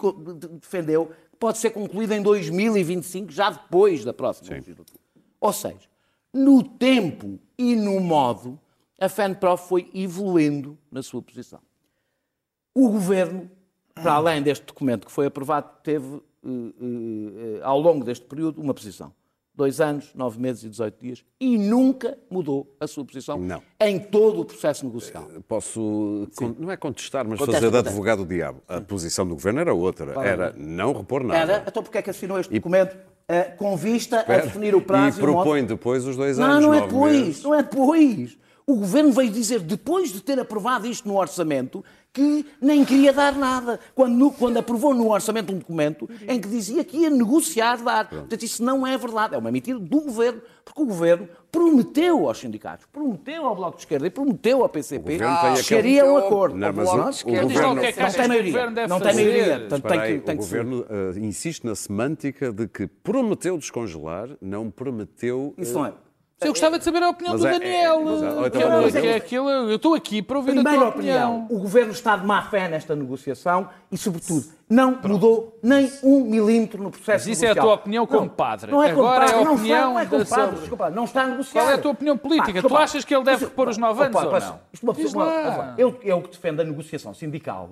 defendeu que pode ser concluída em 2025, já depois da próxima legislatura. Ou seja, no tempo e no modo, a FENPROF foi evoluindo na sua posição. O governo, para além deste documento que foi aprovado, teve, eh, eh, eh, ao longo deste período, uma posição. Dois anos, nove meses e 18 dias, e nunca mudou a sua posição Não. em todo o processo negocial. Posso, con- não é contestar, mas Contesta, fazer de advogado do diabo. A posição do governo era outra. Era não repor nada. Era, então porque é que assinou este documento eh, com vista a definir o prazo e e o modo? propõe depois os dois Não, anos. não é nove depois, meses. não é depois. O governo veio dizer, depois de ter aprovado isto no orçamento, que nem queria dar nada. Quando, no- quando aprovou no orçamento um documento em que dizia que ia negociar dar. Portanto, isso não é verdade. É uma mentira do governo, porque o governo prometeu aos sindicatos, prometeu ao Bloco de Esquerda e prometeu ao PCP governo que chegaria a um acordo. Não, mas o- Bloco de o lá o governo- é que Não tem maioria. governo deve Não tem maioria. Portanto, tem que, tem o governo eh, insiste na semântica de que prometeu descongelar, não prometeu. Isso não é. Eu gostava de saber a opinião Mas do é- Daniel. é- mas é- ou então que, é, que é aquilo, eu estou aqui para ouvir a Primeira tua opinião, opinião. o governo está de má fé nesta negociação e, sobretudo, não mudou nem um milímetro no processo Mas isso é a negocial. tua opinião como Não, padre. Não é como Agora é a padre, não, opinião não é padre, desculpa, não está a negociar. Qual é a tua opinião política? Tu desculpa, achas que ele deve repor os nove anos opa, ou não? isto uma pessoa- eu, eu que defendo a negociação sindical,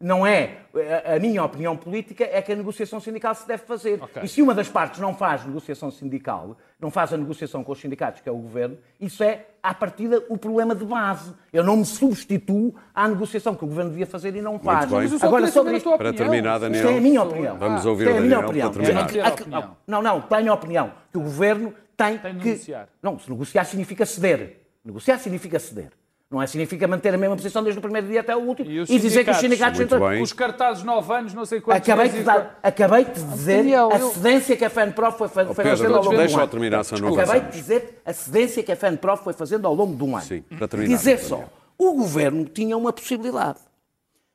não é. A, minha opinião política é que a negociação sindical se deve fazer. Ok. E se uma das partes não faz negociação sindical, não faz a negociação com os sindicatos, que é o governo, isso é, à partida, o problema de base. Eu não me substituo à negociação que o governo devia fazer e não faz. Agora, sobre isto, tua Para opinião. terminar, Daniel. isto é a minha opinião. Vamos ouvir Isto o é a minha opinião. opinião. Não, não, tenho a opinião que o governo tem, Tem que. negociar. Não, se negociar significa ceder. Negociar significa ceder. Não é significa manter a mesma posição desde o primeiro dia até o último E os dizer que os sindicatos? Muito entram- bem. Os cartazes nove anos, não sei quantos Acabei de, e- dar, acabei de dizer Daniel, a eu- cedência que a FENPROF foi, fa- foi Pedro, fazendo ao longo deixa de um eu ano. terminar, não Acabei de dizer a cedência que a FENPROF foi fazendo ao longo de um ano. Sim, para terminar, dizer só, o governo tinha uma possibilidade,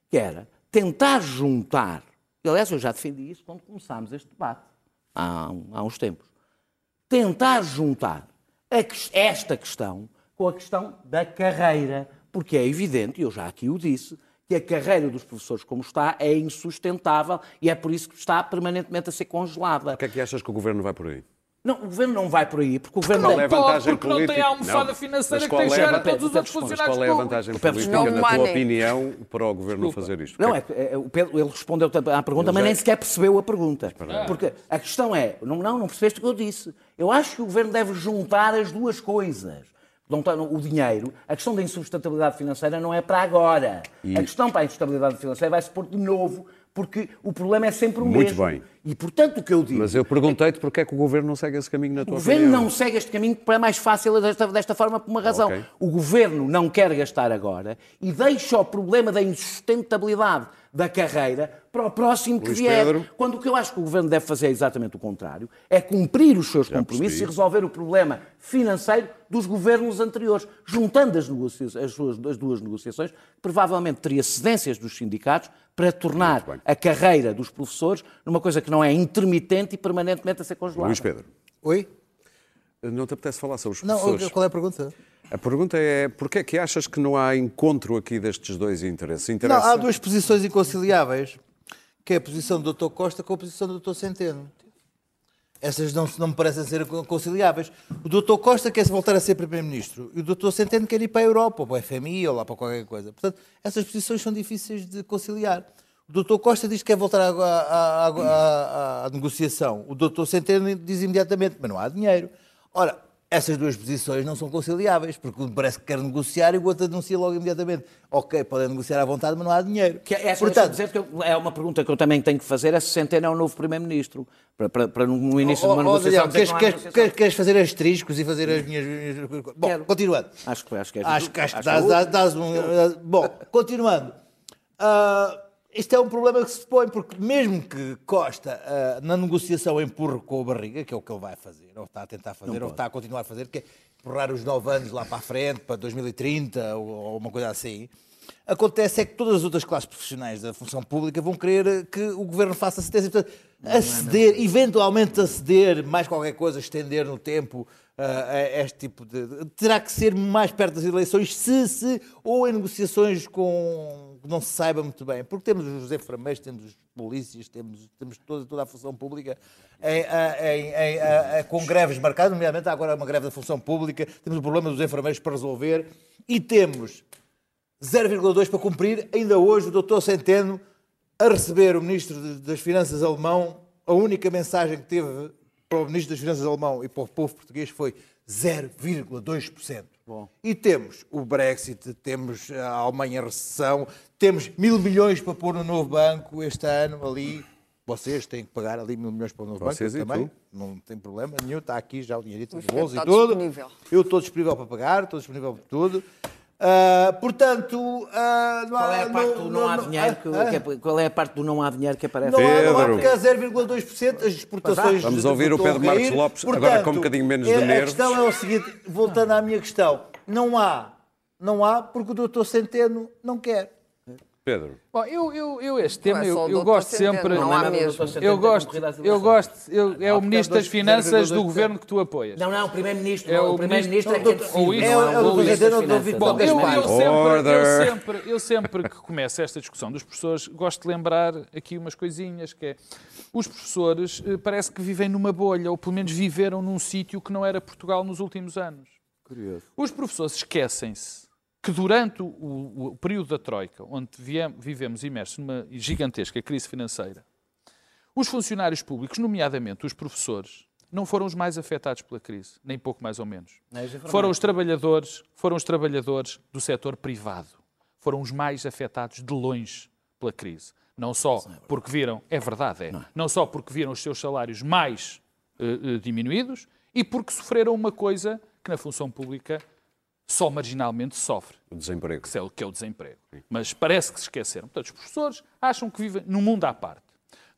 que era tentar juntar, e, aliás eu já defendi isso quando começámos este debate, há, há uns tempos, tentar juntar a que- esta questão com a questão da carreira, porque é evidente, e eu já aqui o disse, que a carreira dos professores como está é insustentável e é por isso que está permanentemente a ser congelada. O que é que achas que o governo vai por aí? Não, o governo não vai por aí, porque o governo... Qual é vantagem porque não tem política? a almofada Não. financeira que tem é a chegar a vantagem- todos os outros Desculpa, funcionários Qual é a vantagem política, desculpa. na tua opinião, para o governo fazer isto? Não, é, que, é, o Pedro, ele respondeu à pergunta, mas nem sequer percebeu a pergunta. Porque a questão é, não, não, não percebeste o que eu disse. Eu acho que o governo deve juntar as duas coisas. Tá- o dinheiro, a questão da insustentabilidade financeira não é para agora. A questão para a insustentabilidade financeira vai se pôr de novo, porque o problema é sempre o Muito mesmo. bem. E portanto o que eu digo. Mas eu perguntei-te porque é que o governo não segue esse caminho na O tua governo opinião. não segue este caminho porque é mais fácil desta, desta forma por uma razão. Ok. O governo não quer gastar agora e deixa o problema da insustentabilidade da carreira para o próximo que Luís vier. Pedro. Quando o que eu acho que o governo deve fazer é exatamente o contrário, é cumprir os seus compromissos percebi. e resolver o problema financeiro dos governos anteriores, juntando as, as suas- as duas negociações, provavelmente teria cedências dos sindicatos para tornar a carreira dos professores numa coisa que não é intermitente e permanentemente a ser congelada. Luís Pedro, Oi? não te apetece falar sobre os Não, professores? qual é a pergunta? A pergunta é, porquê é que achas que não há encontro aqui destes dois interesses? Não, Interessa... há duas posições inconciliáveis, que é a posição do Dr. Costa com a posição do Dr. Centeno. Essas não, não me parecem ser conciliáveis. O doutor Costa quer voltar a ser Primeiro-Ministro e o doutor Centeno quer ir para a Europa, ou para o FMI, ou lá para qualquer coisa. Portanto, essas posições são difíceis de conciliar. O doutor Costa diz que quer voltar à, à- negociação. O doutor Centeno diz imediatamente, mas não há dinheiro. Ora, essas duas posições não são conciliáveis, porque um parece que quer negociar e o outro anuncia logo imediatamente. Ok, podem negociar à vontade, mas não há dinheiro. Que é, essa Portanto, dizer é uma pergunta que eu também tenho que fazer, é se Centeno é o novo Primeiro-Ministro. Para, para, para no- início de uma Oh, oh, negociação Daniel, queres, há queres- negociação. queres- queres fazer asteriscos e fazer as minhas. Bom, Quero. continuando. Acho que, acho que é Acho, que- acho que acho dás, dás- dás um. Bom, continuando. Ah, isto é um problema que se põe, porque mesmo que Costa, ah, na negociação, empurre com o barriga, que é o que ele vai fazer, ou está a tentar fazer, ou está a continuar a fazer, que é empurrar os nove anos lá para a frente, para 2030, ou, ou uma coisa assim. Acontece é que todas as outras classes profissionais da função pública vão querer que o governo faça cedência. Portanto, aceder, eventualmente aceder, mais qualquer coisa, estender no tempo a este tipo de. Terá que ser mais perto das eleições, se, se ou em negociações com. Não se saiba muito bem. Porque temos os enfermeiros, temos os polícias, temos, temos toda, toda a função pública em, em- em- com greves marcadas, nomeadamente há agora uma greve da função pública, temos o problema dos enfermeiros para resolver e temos 0,2 para cumprir. Ainda hoje, o doutor Centeno, a receber o Ministro das Finanças alemão, a única mensagem que teve para o Ministro das Finanças alemão e para o povo português foi 0,2%. E temos o Brexit, temos a Alemanha em recessão, temos mil milhões para pôr no novo banco este ano ali. Vocês têm que pagar ali mil milhões para o novo Vocês banco e também. tu? Não tem problema nenhum, está aqui já o dinheirito de bolso e tudo. disponível. Eu estou disponível para pagar, estou disponível para tudo. Ah, portanto, ah, não há- Qual é a parte do não há dinheiro que, ah, que é- qual é a parte do não há dinheiro que aparece? não há, não há porque há 0,2% as exportações. Vamos de- ouvir o a Pedro Marcos. Lopes, agora com um bocadinho menos de é- A nervos. questão é o seguinte, voltando à minha questão, não há, não há porque o doutor Centeno não quer. Pedro, Bom, eu, eu, eu este Não tema, é eu, eu gosto sempre. não há mesmo. Eu gosto, eu gosto, eu, é o Ministro é das Finanças do 0,2%. governo que tu apoias. Não, não, o Primeiro-Ministro. É o o Primeiro-Ministro é ministro- que é ou decide, é o o Ministro Presidente das do Finanças. Vitor Bom, eu, sempre, eu, sempre, eu sempre que começo esta discussão dos professores, gosto de lembrar aqui umas coisinhas, que é, os professores eh, parece que vivem numa bolha, ou pelo menos viveram num sítio que não era Portugal nos últimos anos. Os professores esquecem-se que durante o, o- período da Troika, onde vivemos imersos numa gigantesca crise financeira, os funcionários públicos, nomeadamente os professores, não foram os mais afetados pela crise, nem pouco mais ou menos. Foram os trabalhadores, foram os trabalhadores do setor privado. Foram os mais afetados de longe pela crise. Não só porque viram, é verdade, é, não só porque viram os seus salários mais eh, eh, diminuídos e porque sofreram uma coisa que na função pública só marginalmente sofre o desemprego. que é o, que é o desemprego. Mas parece que se esqueceram. Portanto, os professores acham que vivem num mundo à parte.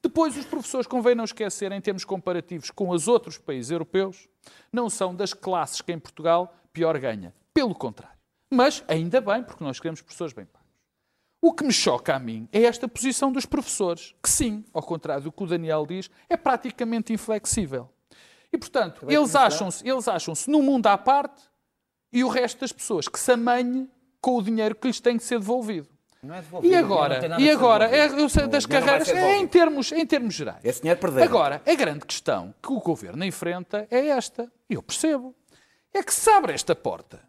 Depois, os professores, convém não esquecer, em termos comparativos com os outros países europeus, não são das classes que em Portugal pior ganha. Pelo contrário. Mas, ainda bem, porque nós queremos professores bem pagos. O que me choca a mim é esta posição dos professores, que sim, ao contrário do que o Daniel diz, é praticamente inflexível. E, portanto, eles acham-se eles acham-se num mundo à parte e o resto das pessoas que se amanhe com o dinheiro que lhes tem que ser devolvido. Não é devolvido, E agora, e agora é, sei das carreiras, é em termos, em termos gerais. Esse dinheiro perderam. Agora, a grande questão que o governo enfrenta é esta, e eu percebo, é que se abre esta porta.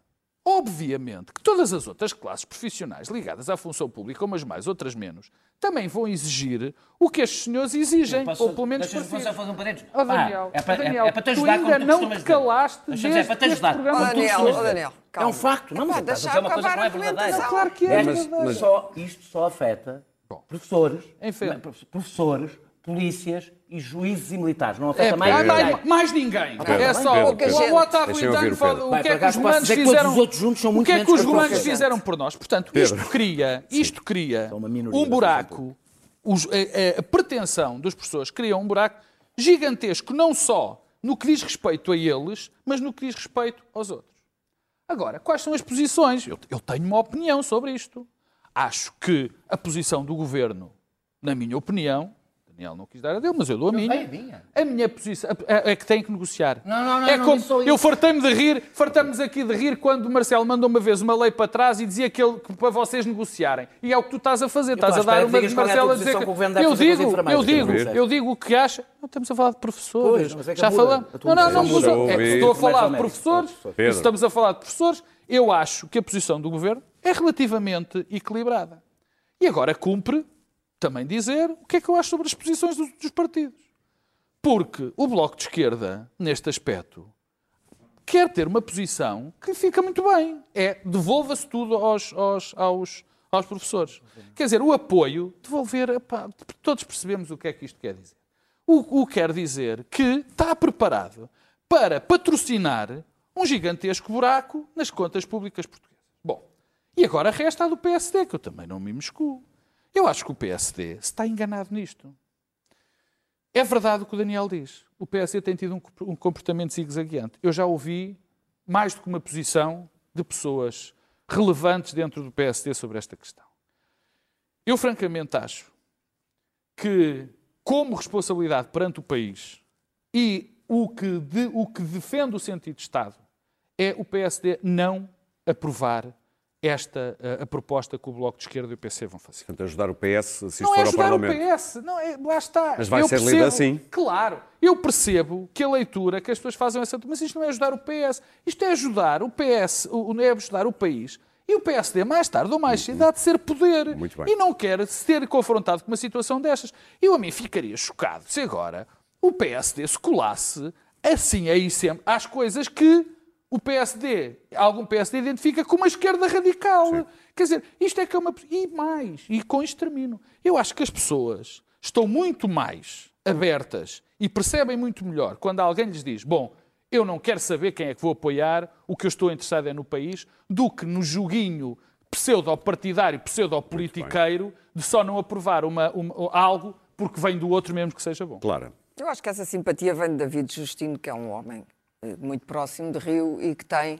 Obviamente que todas as outras classes profissionais ligadas à função pública, umas mais, outras menos, também vão exigir o que estes senhores exigem, Posso- ou pelo menos só fazer um parênteses. Pá, Daniel, é para- é- Daniel, é para te tu ajudar ainda tu não costumas te calaste desde para te ajudar. programa tu Daniel, dizer. Daniel, É um calma. facto, não, mas Epá, estás a deixa dizer uma coisa que não é a verdadeira. Claro que é. Mas- mas- Só, isto só afeta professores, Enfim. não, professores, polícias e juízes e militares. Não É, afeta mais ah, ninguém. mais, mais ninguém. Pedro, é só Pedro, o, Pedro. o Otávio Deixem ouvir Itano o fala o Bem, que é que os romanos dizer que todos fizeram. os outros juntos são o muito que é que os romanos professores. fizeram por nós? Portanto, isto cria, isto cria um buraco. os- a, a- a pretensão das pessoas cria um buraco gigantesco, não só no que diz respeito a eles, mas no que diz respeito aos outros. Agora, quais são as posições? Eu, eu tenho uma opinião sobre isto. Acho que a posição do governo, na minha opinião, Daniel não quis dar a dele, mas eu dou a minha. dei a minha. A minha posição é, é que tem que negociar. Não, não, não, é não como, eu fartei-me de rir, fartamos aqui de rir quando o Marcelo mandou uma vez uma lei para trás e dizia que, ele, que para vocês negociarem. E é o que tu estás a fazer, estás a dar uma de Marcelo a dizer que eu digo, eu digo, eu digo o que acha. Não estamos a falar de professores. Pois, mas é que Já muda. falamos. Não, não, não muda. É que estou a falar de professores. Se estamos a falar de professores, eu acho que a posição do governo é relativamente equilibrada. E agora cumpre também dizer o que é que eu acho sobre as posições dos, dos partidos. Porque o Bloco de Esquerda, neste aspecto, quer ter uma posição que fica muito bem. É devolva-se tudo aos, aos, aos, aos professores. Quer dizer, o apoio, devolver, epá, todos percebemos o que é que isto quer dizer. O, o quer dizer que está preparado para patrocinar um gigantesco buraco nas contas públicas portuguesas. Bom, e agora resta a do PSD, que eu também não me mescuo. Eu acho que o PSD está enganado nisto. É verdade o que o Daniel diz. O PSD tem tido um comp- comportamento zigue-zagueante. Eu já ouvi mais do que uma posição de pessoas relevantes dentro do PSD sobre esta questão. Eu, francamente, acho que, como responsabilidade perante o país e o que, de- o que defende o sentido de Estado, é o PSD não aprovar esta a, a proposta que o Bloco de Esquerda e o PC vão fazer. Portanto, ajudar o PS se isto Não for é ao ajudar o Parlamento. PS, não é, lá está. Mas vai Eu ser lido percebo- assim. Claro, eu percebo que a leitura que as pessoas fazem é essa, mas isto não é ajudar o PS, isto é ajudar o PS, o- é ajudar o país. E o PSD, mais tarde ou mais cedo, há de ser poder. Muito bem. E não quer se ter confrontado com uma situação destas. Eu a mim ficaria chocado se agora o PSD se colasse assim aí sempre às coisas que o PSD, algum PSD identifica como a esquerda radical. Quer dizer, isto é que é uma. E mais, e com isto termino. Eu acho que as pessoas estão muito mais abertas e percebem muito melhor quando alguém lhes diz: Bom, eu não quero saber quem é que vou apoiar, o que eu estou interessado é no país, do que no joguinho pseudo-partidário, pseudo-politiqueiro de só não aprovar uma, uma- algo porque vem do outro mesmo que seja bom. Clara. Eu acho que essa simpatia vem de David Justino, que é um homem muito próximo de Rio e que tem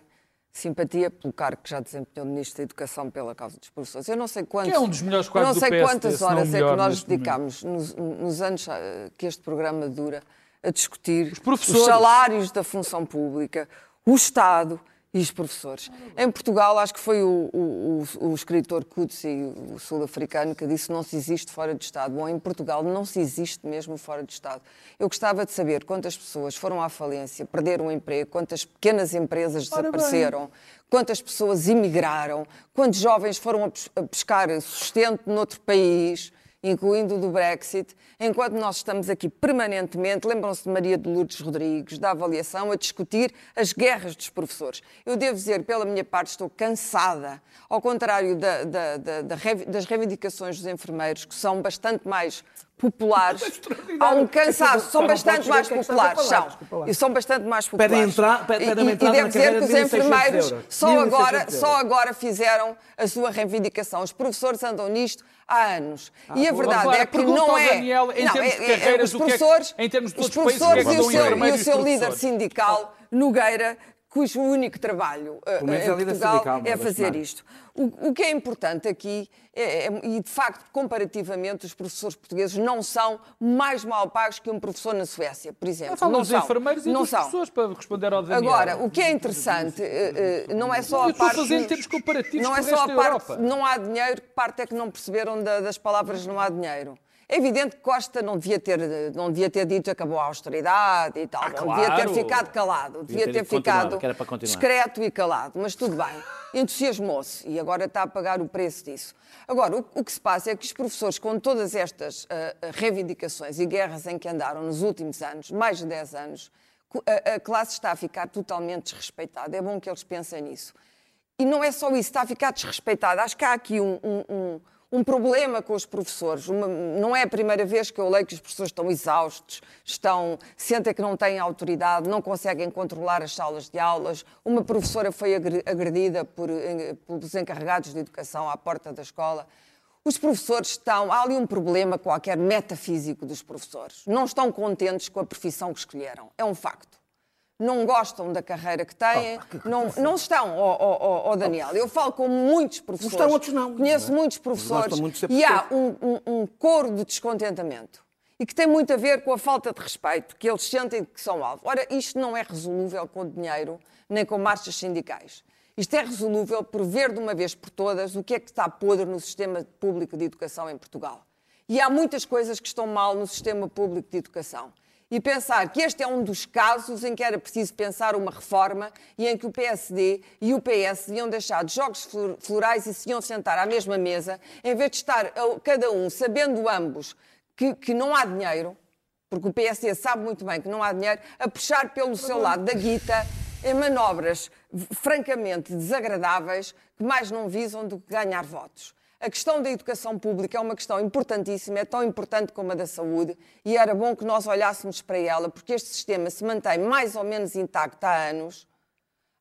simpatia pelo cargo que já desempenhou de Ministro da Educação pela causa dos professores. Eu não sei quantos, Que é um dos melhores não sei PSD, quantas horas o é que nós dedicamos nos, nos anos eh, que este programa dura a discutir os, professores. salários da função pública, o Estado e os professores. Em Portugal, acho que foi o, o, o, o escritor Kutsi, o sul-africano, que disse não se existe fora de Estado. Bom, em Portugal não se existe mesmo fora de Estado. Eu gostava de saber quantas pessoas foram à falência, perderam o emprego, quantas pequenas empresas desapareceram, quantas pessoas emigraram, quantos jovens foram a pescar sustento noutro país, incluindo o do Brexit, enquanto nós estamos aqui permanentemente, lembram-se de Maria de Lourdes Rodrigues, da avaliação, a discutir as guerras dos professores. Eu devo dizer, pela minha parte, estou cansada, ao contrário da- da- da- das reivindicações dos enfermeiros, que são bastante mais populares. Há um cansaço, são bastante mais é populares, são. E são bastante mais populares. entra- pedem E- e, e devo dizer que os de 1.600 enfermeiros só 1.600 agora, só agora fizeram a sua reivindicação. Os professores andam nisto há anos. e a verdade Agora, é que não é. Daniel, em não, termos é- de é- carreiras, os que é que- professores, em termos de os países, é professores que e o seu, e o seu líder professores? sindical, Nogueira, cujo único trabalho uh, em é Portugal é fazer isto. O, o que é importante aqui, é- é- e de facto, comparativamente, os professores portugueses não são mais mal pagos que um professor na Suécia, por exemplo. Não dos são. enfermeiros e não dos são. professores para responder ao Daniel. Agora, o que é interessante eh, não é só a estou parte. fazer em termos comparativos Não com é só a parte. Europa. Não há dinheiro, que parte é que não perceberam da- das palavras não há dinheiro. É evidente que Costa não devia ter, não devia ter dito acabou a austeridade e tal. não devia ter claro. ficado calado. Devia, ter ter, continuava, ficado discreto e calado. Mas tudo bem. Entusiasmou-se e agora está a pagar o preço disso. Agora, o, o que se passa é que os professores, com todas estas ah, ah, reivindicações e guerras em que andaram nos últimos anos, mais de 10 anos, a, a classe está a ficar totalmente desrespeitada. É bom que eles pensem nisso. E não é só isso, está a ficar desrespeitada. Acho que há aqui um, um- um- um problema com os professores. Uma- não é a primeira vez que eu leio que os professores estão exaustos, estão, sentem que não têm autoridade, não conseguem controlar as salas de aulas. Uma professora foi agre- agredida por, eh, pelos encarregados de educação à porta da escola. Os professores estão. Há ali um problema qualquer metafísico dos professores. Não estão contentes com a profissão que escolheram. É um facto não gostam da carreira que têm, não, não estão, ó, ó, ó, Daniel. Eu falo com muitos professores. estão, outros não. Conheço muitos professores muito e há um, um, um coro de descontentamento. e que tem muito a ver com a falta de respeito que eles sentem que são alvo. Ora, isto não é resolúvel com dinheiro nem com marchas sindicais. Isto é resolúvel por ver de uma vez por todas o que é que está podre no sistema público de educação em Portugal. E há muitas coisas que estão mal no sistema público de educação. E pensar que este é um dos casos em que era preciso pensar uma reforma e em que o PSD e o PS iam deixar de jogos florais e se iam sentar à mesma mesa, em vez de estar cada um sabendo ambos que, que não há dinheiro, porque o PSD sabe muito bem que não há dinheiro, a puxar pelo seu lado da guita em manobras francamente desagradáveis que mais não visam do que ganhar votos. A questão da educação pública é uma questão importantíssima, é tão importante como a da saúde, e era bom que nós olhássemos para ela, porque este sistema se mantém mais ou menos intacto há anos.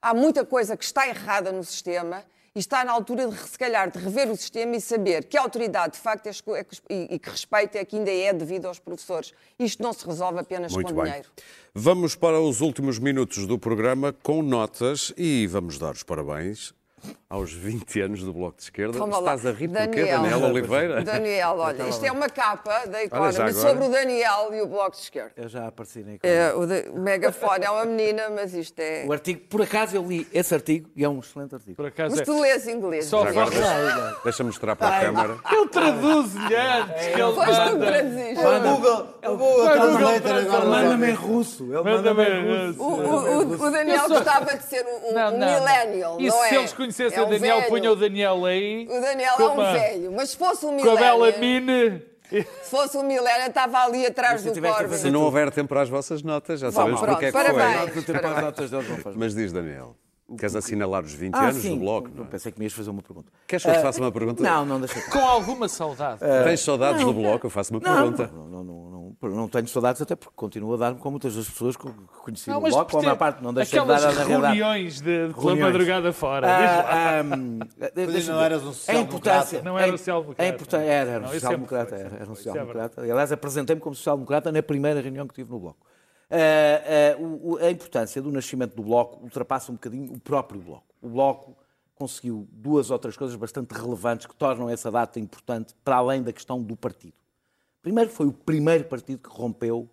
Há muita coisa que está errada no sistema e está na altura, de, se calhar, de rever o sistema e saber que a autoridade, de facto, é, é e, que respeito é que ainda é devido aos professores. Isto não se resolve apenas Muito com bem. dinheiro. Vamos para os últimos minutos do programa com notas e vamos dar os parabéns aos 20 anos do Bloco de Esquerda. Lá. Estás a rir porquê, Daniel. Daniel Oliveira? Daniel, olha, isto é uma capa da Economy agora. sobre o Daniel e o Bloco de Esquerda. Eu já apareci na É, o, de- o megafone é uma menina, mas isto é... O artigo, por acaso eu li esse artigo e é um excelente artigo. Por acaso Mas é. tu lês inglês. Só Já agora deixa, deixa mostrar para a câmara. Ele traduz-lhe antes que ele manda. É o Google, é o Google, Google. Manda-me em russo. Manda-me em russo. O, Daniel Eu gostava de ser um, Não, millennial, E não é? se eles conhecessem É o um Daniel, velho. punham o Daniel aí. O Daniel é um a- velho, mas se fosse um Com a bela mine. se fosse um millennial, estava ali atrás do Corbyn. Se não houver tempo para as vossas notas, já sabemos pronto, porque é que parabéns. foi. Não, tu tempo às notas deles não faz. Mas diz, Daniel, queres assinalar os 20 Ah, anos sim. do Bloco? não é? Pensei que me ias fazer uma pergunta. Queres que eu te faça uma pergunta? Não, não, deixa Com alguma saudade. Tens saudades do Bloco? Eu faço uma Não, pergunta. não, não, não, não, tenho saudades, até porque continuo a dar-me com muitas das pessoas que conheci Não, no a maior parte não deixei de dar realidade. reuniões de, de pela madrugada fora. Ah, ahm, deixa-me não eras um A social-democrata? Não era a- social-democrata. a importância- Era, era um é social-democrata. Era, era um é social-democrata. Aliás, apresentei-me como social-democrata na primeira reunião que tive no Bloco. Ah, ah, a importância do nascimento do Bloco ultrapassa um bocadinho o próprio Bloco. O Bloco conseguiu duas outras coisas bastante relevantes que tornam essa data importante para além da questão do partido. Primeiro, foi o primeiro partido que rompeu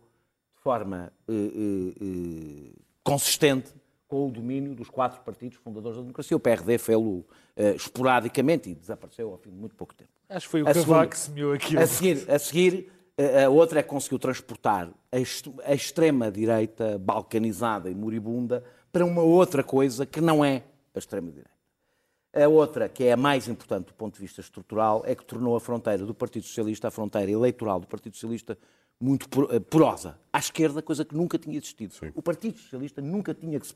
de forma eh, eh, eh, consistente com o domínio dos quatro partidos fundadores da democracia. O PRD fez-lo eh, esporadicamente e desapareceu ao fim de muito pouco tempo. Acho que foi o A Cavaco que semeou aquilo. A seguir, a seguir a outra é que conseguiu transportar a extrema-direita balcanizada e moribunda para uma outra coisa que não é a extrema-direita. A outra, que é a mais importante do ponto de vista estrutural, é que tornou a fronteira do Partido Socialista, a fronteira eleitoral do Partido Socialista, muito por- eh, porosa. À esquerda, coisa que nunca tinha existido. O Partido Socialista nunca, tinha que se,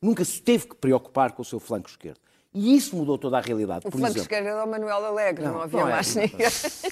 nunca se teve que preocupar com o seu flanco esquerdo. E isso mudou toda a realidade. O Por flanco exemplo, esquerdo era o Manuel Alegre, não, Não, havia não é, mais ninguém.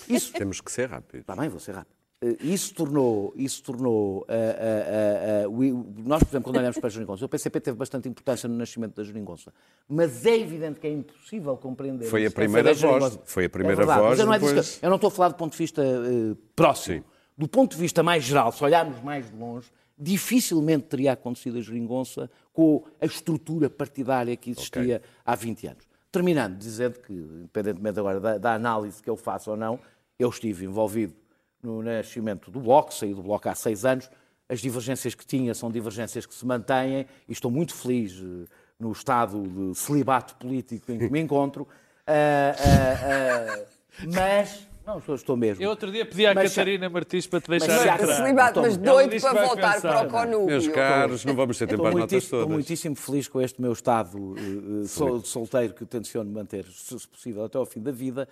isso, Temos que ser rápidos. Está bem, vou ser rápido. Eh, Isso tornou, isso tornou ah, o- o- nós, por exemplo, quando olhamos para a Jeringonça, o PCP teve bastante importância no nascimento da Jeringonça, mas é evidente que é impossível compreender. Foi a primeira voz, foi a primeira é verdade, voz, não é depois- eu não estou a falar do ponto de vista eh, próximo. Sim. Do ponto de vista mais geral, se olharmos mais de longe, dificilmente teria acontecido a Jeringonça com a estrutura partidária que existia há 20 anos. Terminando, dizendo que, independentemente agora da, da análise que eu faço ou não, eu estive envolvido no nascimento do Bloco, saí do Bloco há seis anos, as divergências que tinha são divergências que se mantêm e estou muito feliz eh, no estado de celibato político em que me encontro, Ah, ah, ah, mas... Não, estou, estou mesmo. Eu outro dia pedi à Mas- Catarina Martins para te Mas deixar já- entrar. Celibato, mas Ela doido para voltar pensar. para o conúbio. Meus caros, não vamos ter tempo Estou para as notas muitíssimo, estou todas. muitíssimo feliz com este meu estado eh, eh, sol- solteiro que tenciono manter, se possível, até ao fim da vida.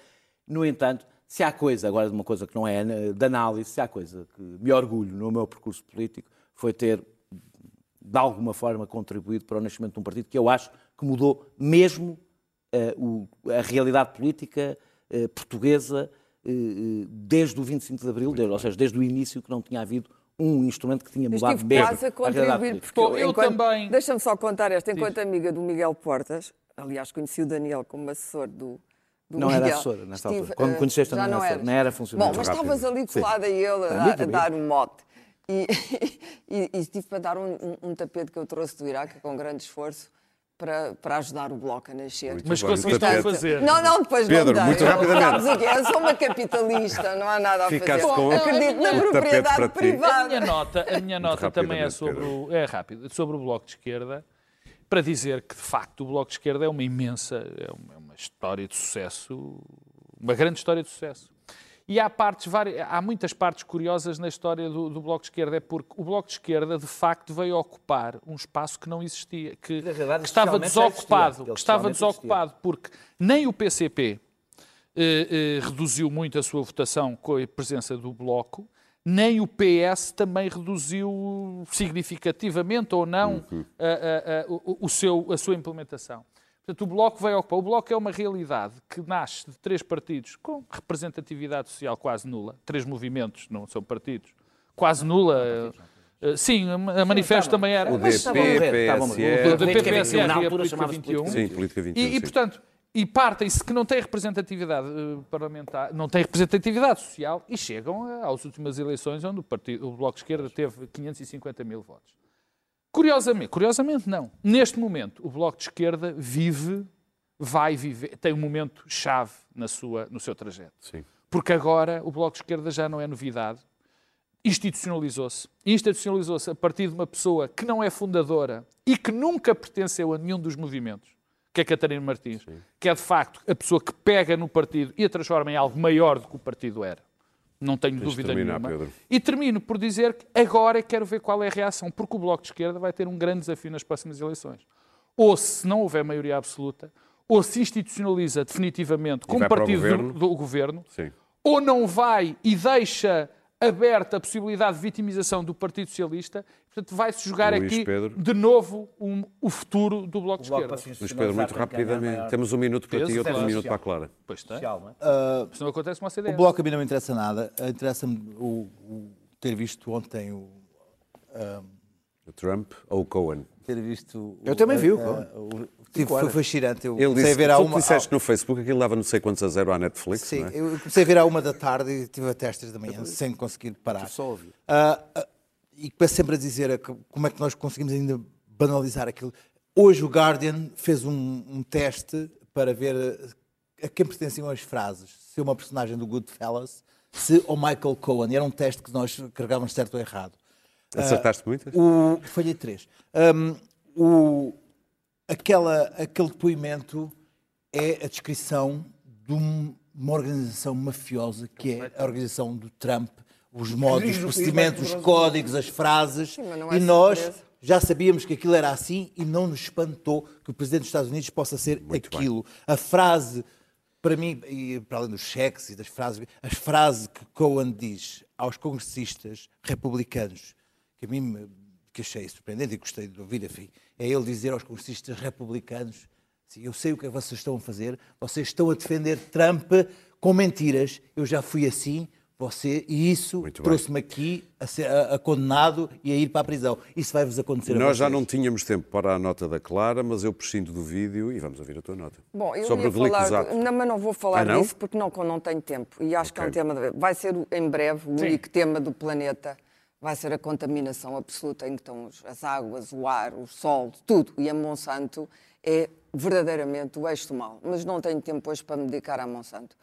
No entanto, se há coisa, agora de uma coisa que não é eh, de análise, se há coisa que me orgulho no meu percurso político, foi ter, de alguma forma, contribuído para o nascimento de um partido que eu acho que mudou mesmo eh, o- a realidade política eh, portuguesa eh, desde o 25 de Abril, desde- ou seja, desde o início que não tinha havido um instrumento que tinha Eu mudado estive mesmo quase a contribuir, porque Bom, eu enquanto- também. Deixa-me só contar esta. Enquanto amiga do Miguel Portas, aliás, conheci o Daniel como assessor do, do Não era Miguel. assessora nessa Estive, altura. Quando eh, conheceste também não não era assessora, nem era funcionário. Bom, mas estavas ali colada a ele a, a dar um mote. E, e, e tive para dar um, um- um tapete que eu trouxe do Iraque com grande esforço para, para ajudar o Bloco a nascer. Muito Mas conseguiste não fazer. Não, não, depois Pedro, não dei. muito Eu- rapidamente. sabes o quê? Eu sou uma capitalista, não há nada a Ficaste fazer. com- Acredito na tapete propriedade para ti. A minha privada. nota, a minha nota também é sobre o, é rápido, sobre o Bloco de Esquerda, para dizer que, de facto, o Bloco de Esquerda é uma imensa, é uma, é uma história de sucesso, uma grande história de sucesso. E há, partes, há muitas partes curiosas na história do, do Bloco de Esquerda, é porque o Bloco de Esquerda, de facto, veio ocupar um espaço que não existia, que, realidade, que estava desocupado, existia. Que estava desocupado, porque nem o PCP eh, eh, reduziu muito a sua votação com a presença do Bloco, nem o PS também reduziu significativamente ou não a, a- a- o, o seu, a sua implementação. Portanto, o Bloco veio ocupar. O Bloco é uma realidade que nasce de três partidos com representatividade social quase nula. Três movimentos, não são partidos. Quase nula. Eh, Sim, a Manifesto também era. O Mas DP. PSR. o DP, Política 21, PSR na e altura chamava-se 21. Sim, Política 21. E, portanto, e partem-se que não têm representatividade eh, parlamentar, não têm representatividade social e chegam às últimas eleições onde o, partido, o Bloco de Esquerda teve 550 mil votos. Curiosamente, curiosamente não. Neste momento, o Bloco de Esquerda vive, vai viver, tem um momento chave na sua, no seu trajeto. Sim. Porque agora o Bloco de Esquerda já não é novidade. Institucionalizou-se. Institucionalizou-se a partir de uma pessoa que não é fundadora e que nunca pertenceu a nenhum dos movimentos, que é Catarina Martins, que é de facto a pessoa que pega no partido e a transforma em algo maior do que o partido era. Não tenho dúvida terminar, nenhuma. Pedro. E termino por dizer que agora quero ver qual é a reação, porque o Bloco de Esquerda vai ter um grande desafio nas próximas eleições. Ou se não houver maioria absoluta, ou se institucionaliza definitivamente como partido governo. do, do governo, Sim. ou não vai e deixa aberta a possibilidade de vitimização do Partido Socialista, portanto vai-se jogar Luís aqui Pedro. de novo um- o futuro do Bloco de Bloco Esquerda. para se Luís Pedro, muito rapidamente. maior Temos um minuto para ti e outro claro. minuto para a Clara. Pois tem. social, não é? Isso não acontece com a CDS. O Bloco a mim não me interessa nada. Interessa-me o, o ter visto ontem o. O Trump ou o Cohen? Ter visto. Eu também vi o Cohen. o- Tive, foi fascinante. Eu Ele comecei disse, a ver tu uma. disseste no Facebook que ele dava não sei quantos a zero à Netflix, Sim, não é? eu comecei a ver à uma da tarde e tive até às três da manhã, sem conseguir parar. só ouvi. Ah, ah, e começo sempre a dizer a que- como é que nós conseguimos ainda banalizar aquilo. Hoje o Guardian fez um, um teste para ver a, quem pertenciam as frases. Se uma personagem do Goodfellas, se o Michael Cohen. E era um teste que nós carregávamos certo ou errado. Acertaste muitas? O, falhei três. Hum, o, aquela, aquele depoimento é a descrição de um- uma organização mafiosa que é a organização do Trump, os modos, os procedimentos, os códigos, as frases. não é e nós surpresa. já sabíamos que aquilo era assim e não nos espantou que o Presidente dos Estados Unidos possa ser Muito bem. aquilo. A frase, para mim, e para além dos cheques e das frases, as frases que Cohen diz aos congressistas republicanos, que a mim me que achei surpreendente e gostei de ouvir, enfim, é ele dizer aos congressistas republicanos assim, eu sei o que é que vocês estão a fazer, vocês estão a defender Trump com mentiras, eu já fui assim, você, e isso trouxe-me aqui a, ser, a- a condenado e a ir para a prisão. Isso vai-vos acontecer a Nós já não tínhamos tempo para a nota da Clara, mas eu prescindo do vídeo e vamos ouvir a tua nota. Bom, eu Sobre ia o falar, glicosato. não, mas não vou falar Ah, não? disso porque não, não tenho tempo. E acho que é um tema, de- vai ser em breve o único tema do planeta, vai ser a contaminação absoluta em que estão as águas, o ar, o sol, tudo. E a Monsanto é verdadeiramente o eixo do mal. Mas não tenho tempo hoje para me dedicar à Monsanto.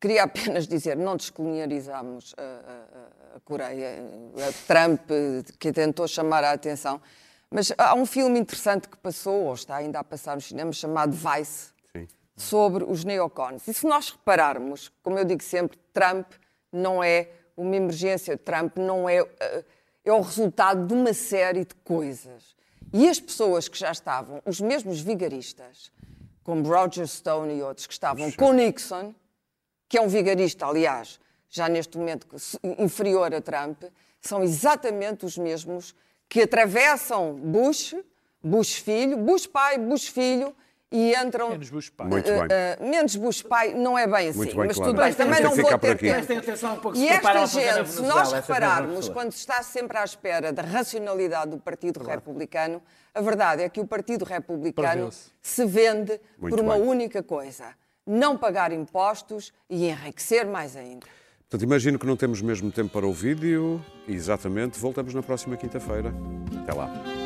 Queria apenas dizer, não descolonializamos a, a- a Coreia, a Trump, que tentou chamar a atenção, mas há um filme interessante que passou, ou está ainda a passar no cinema, chamado Vice, Sim. sobre os neocons. E se nós repararmos, como eu digo sempre, Trump não é uma emergência, Trump não é, eh, é o resultado de uma série de coisas. E as pessoas que já estavam, os mesmos vigaristas, como Roger Stone e outros que estavam com Nixon, que é um vigarista, aliás, já neste momento inferior a Trump, são exatamente os mesmos que atravessam Bush, Bush filho, Bush pai, Bush filho e entram. Menos Bush pai. Muito Eh, bem. eh, menos Bush pai, não é bem assim, Muito bem, mas Clara. tudo bem, também não ter que vou ter aqui. tempo. Atenção um pouco E esta gente, se nós repararmos, quando se está sempre à espera da racionalidade do Partido Republicano, a verdade é que o Partido Republicano se vende Muito por uma bem. única coisa: não pagar impostos e enriquecer mais ainda. Portanto, imagino que não temos mesmo tempo para o vídeo. Exatamente. Voltamos na próxima quinta-feira. Até lá.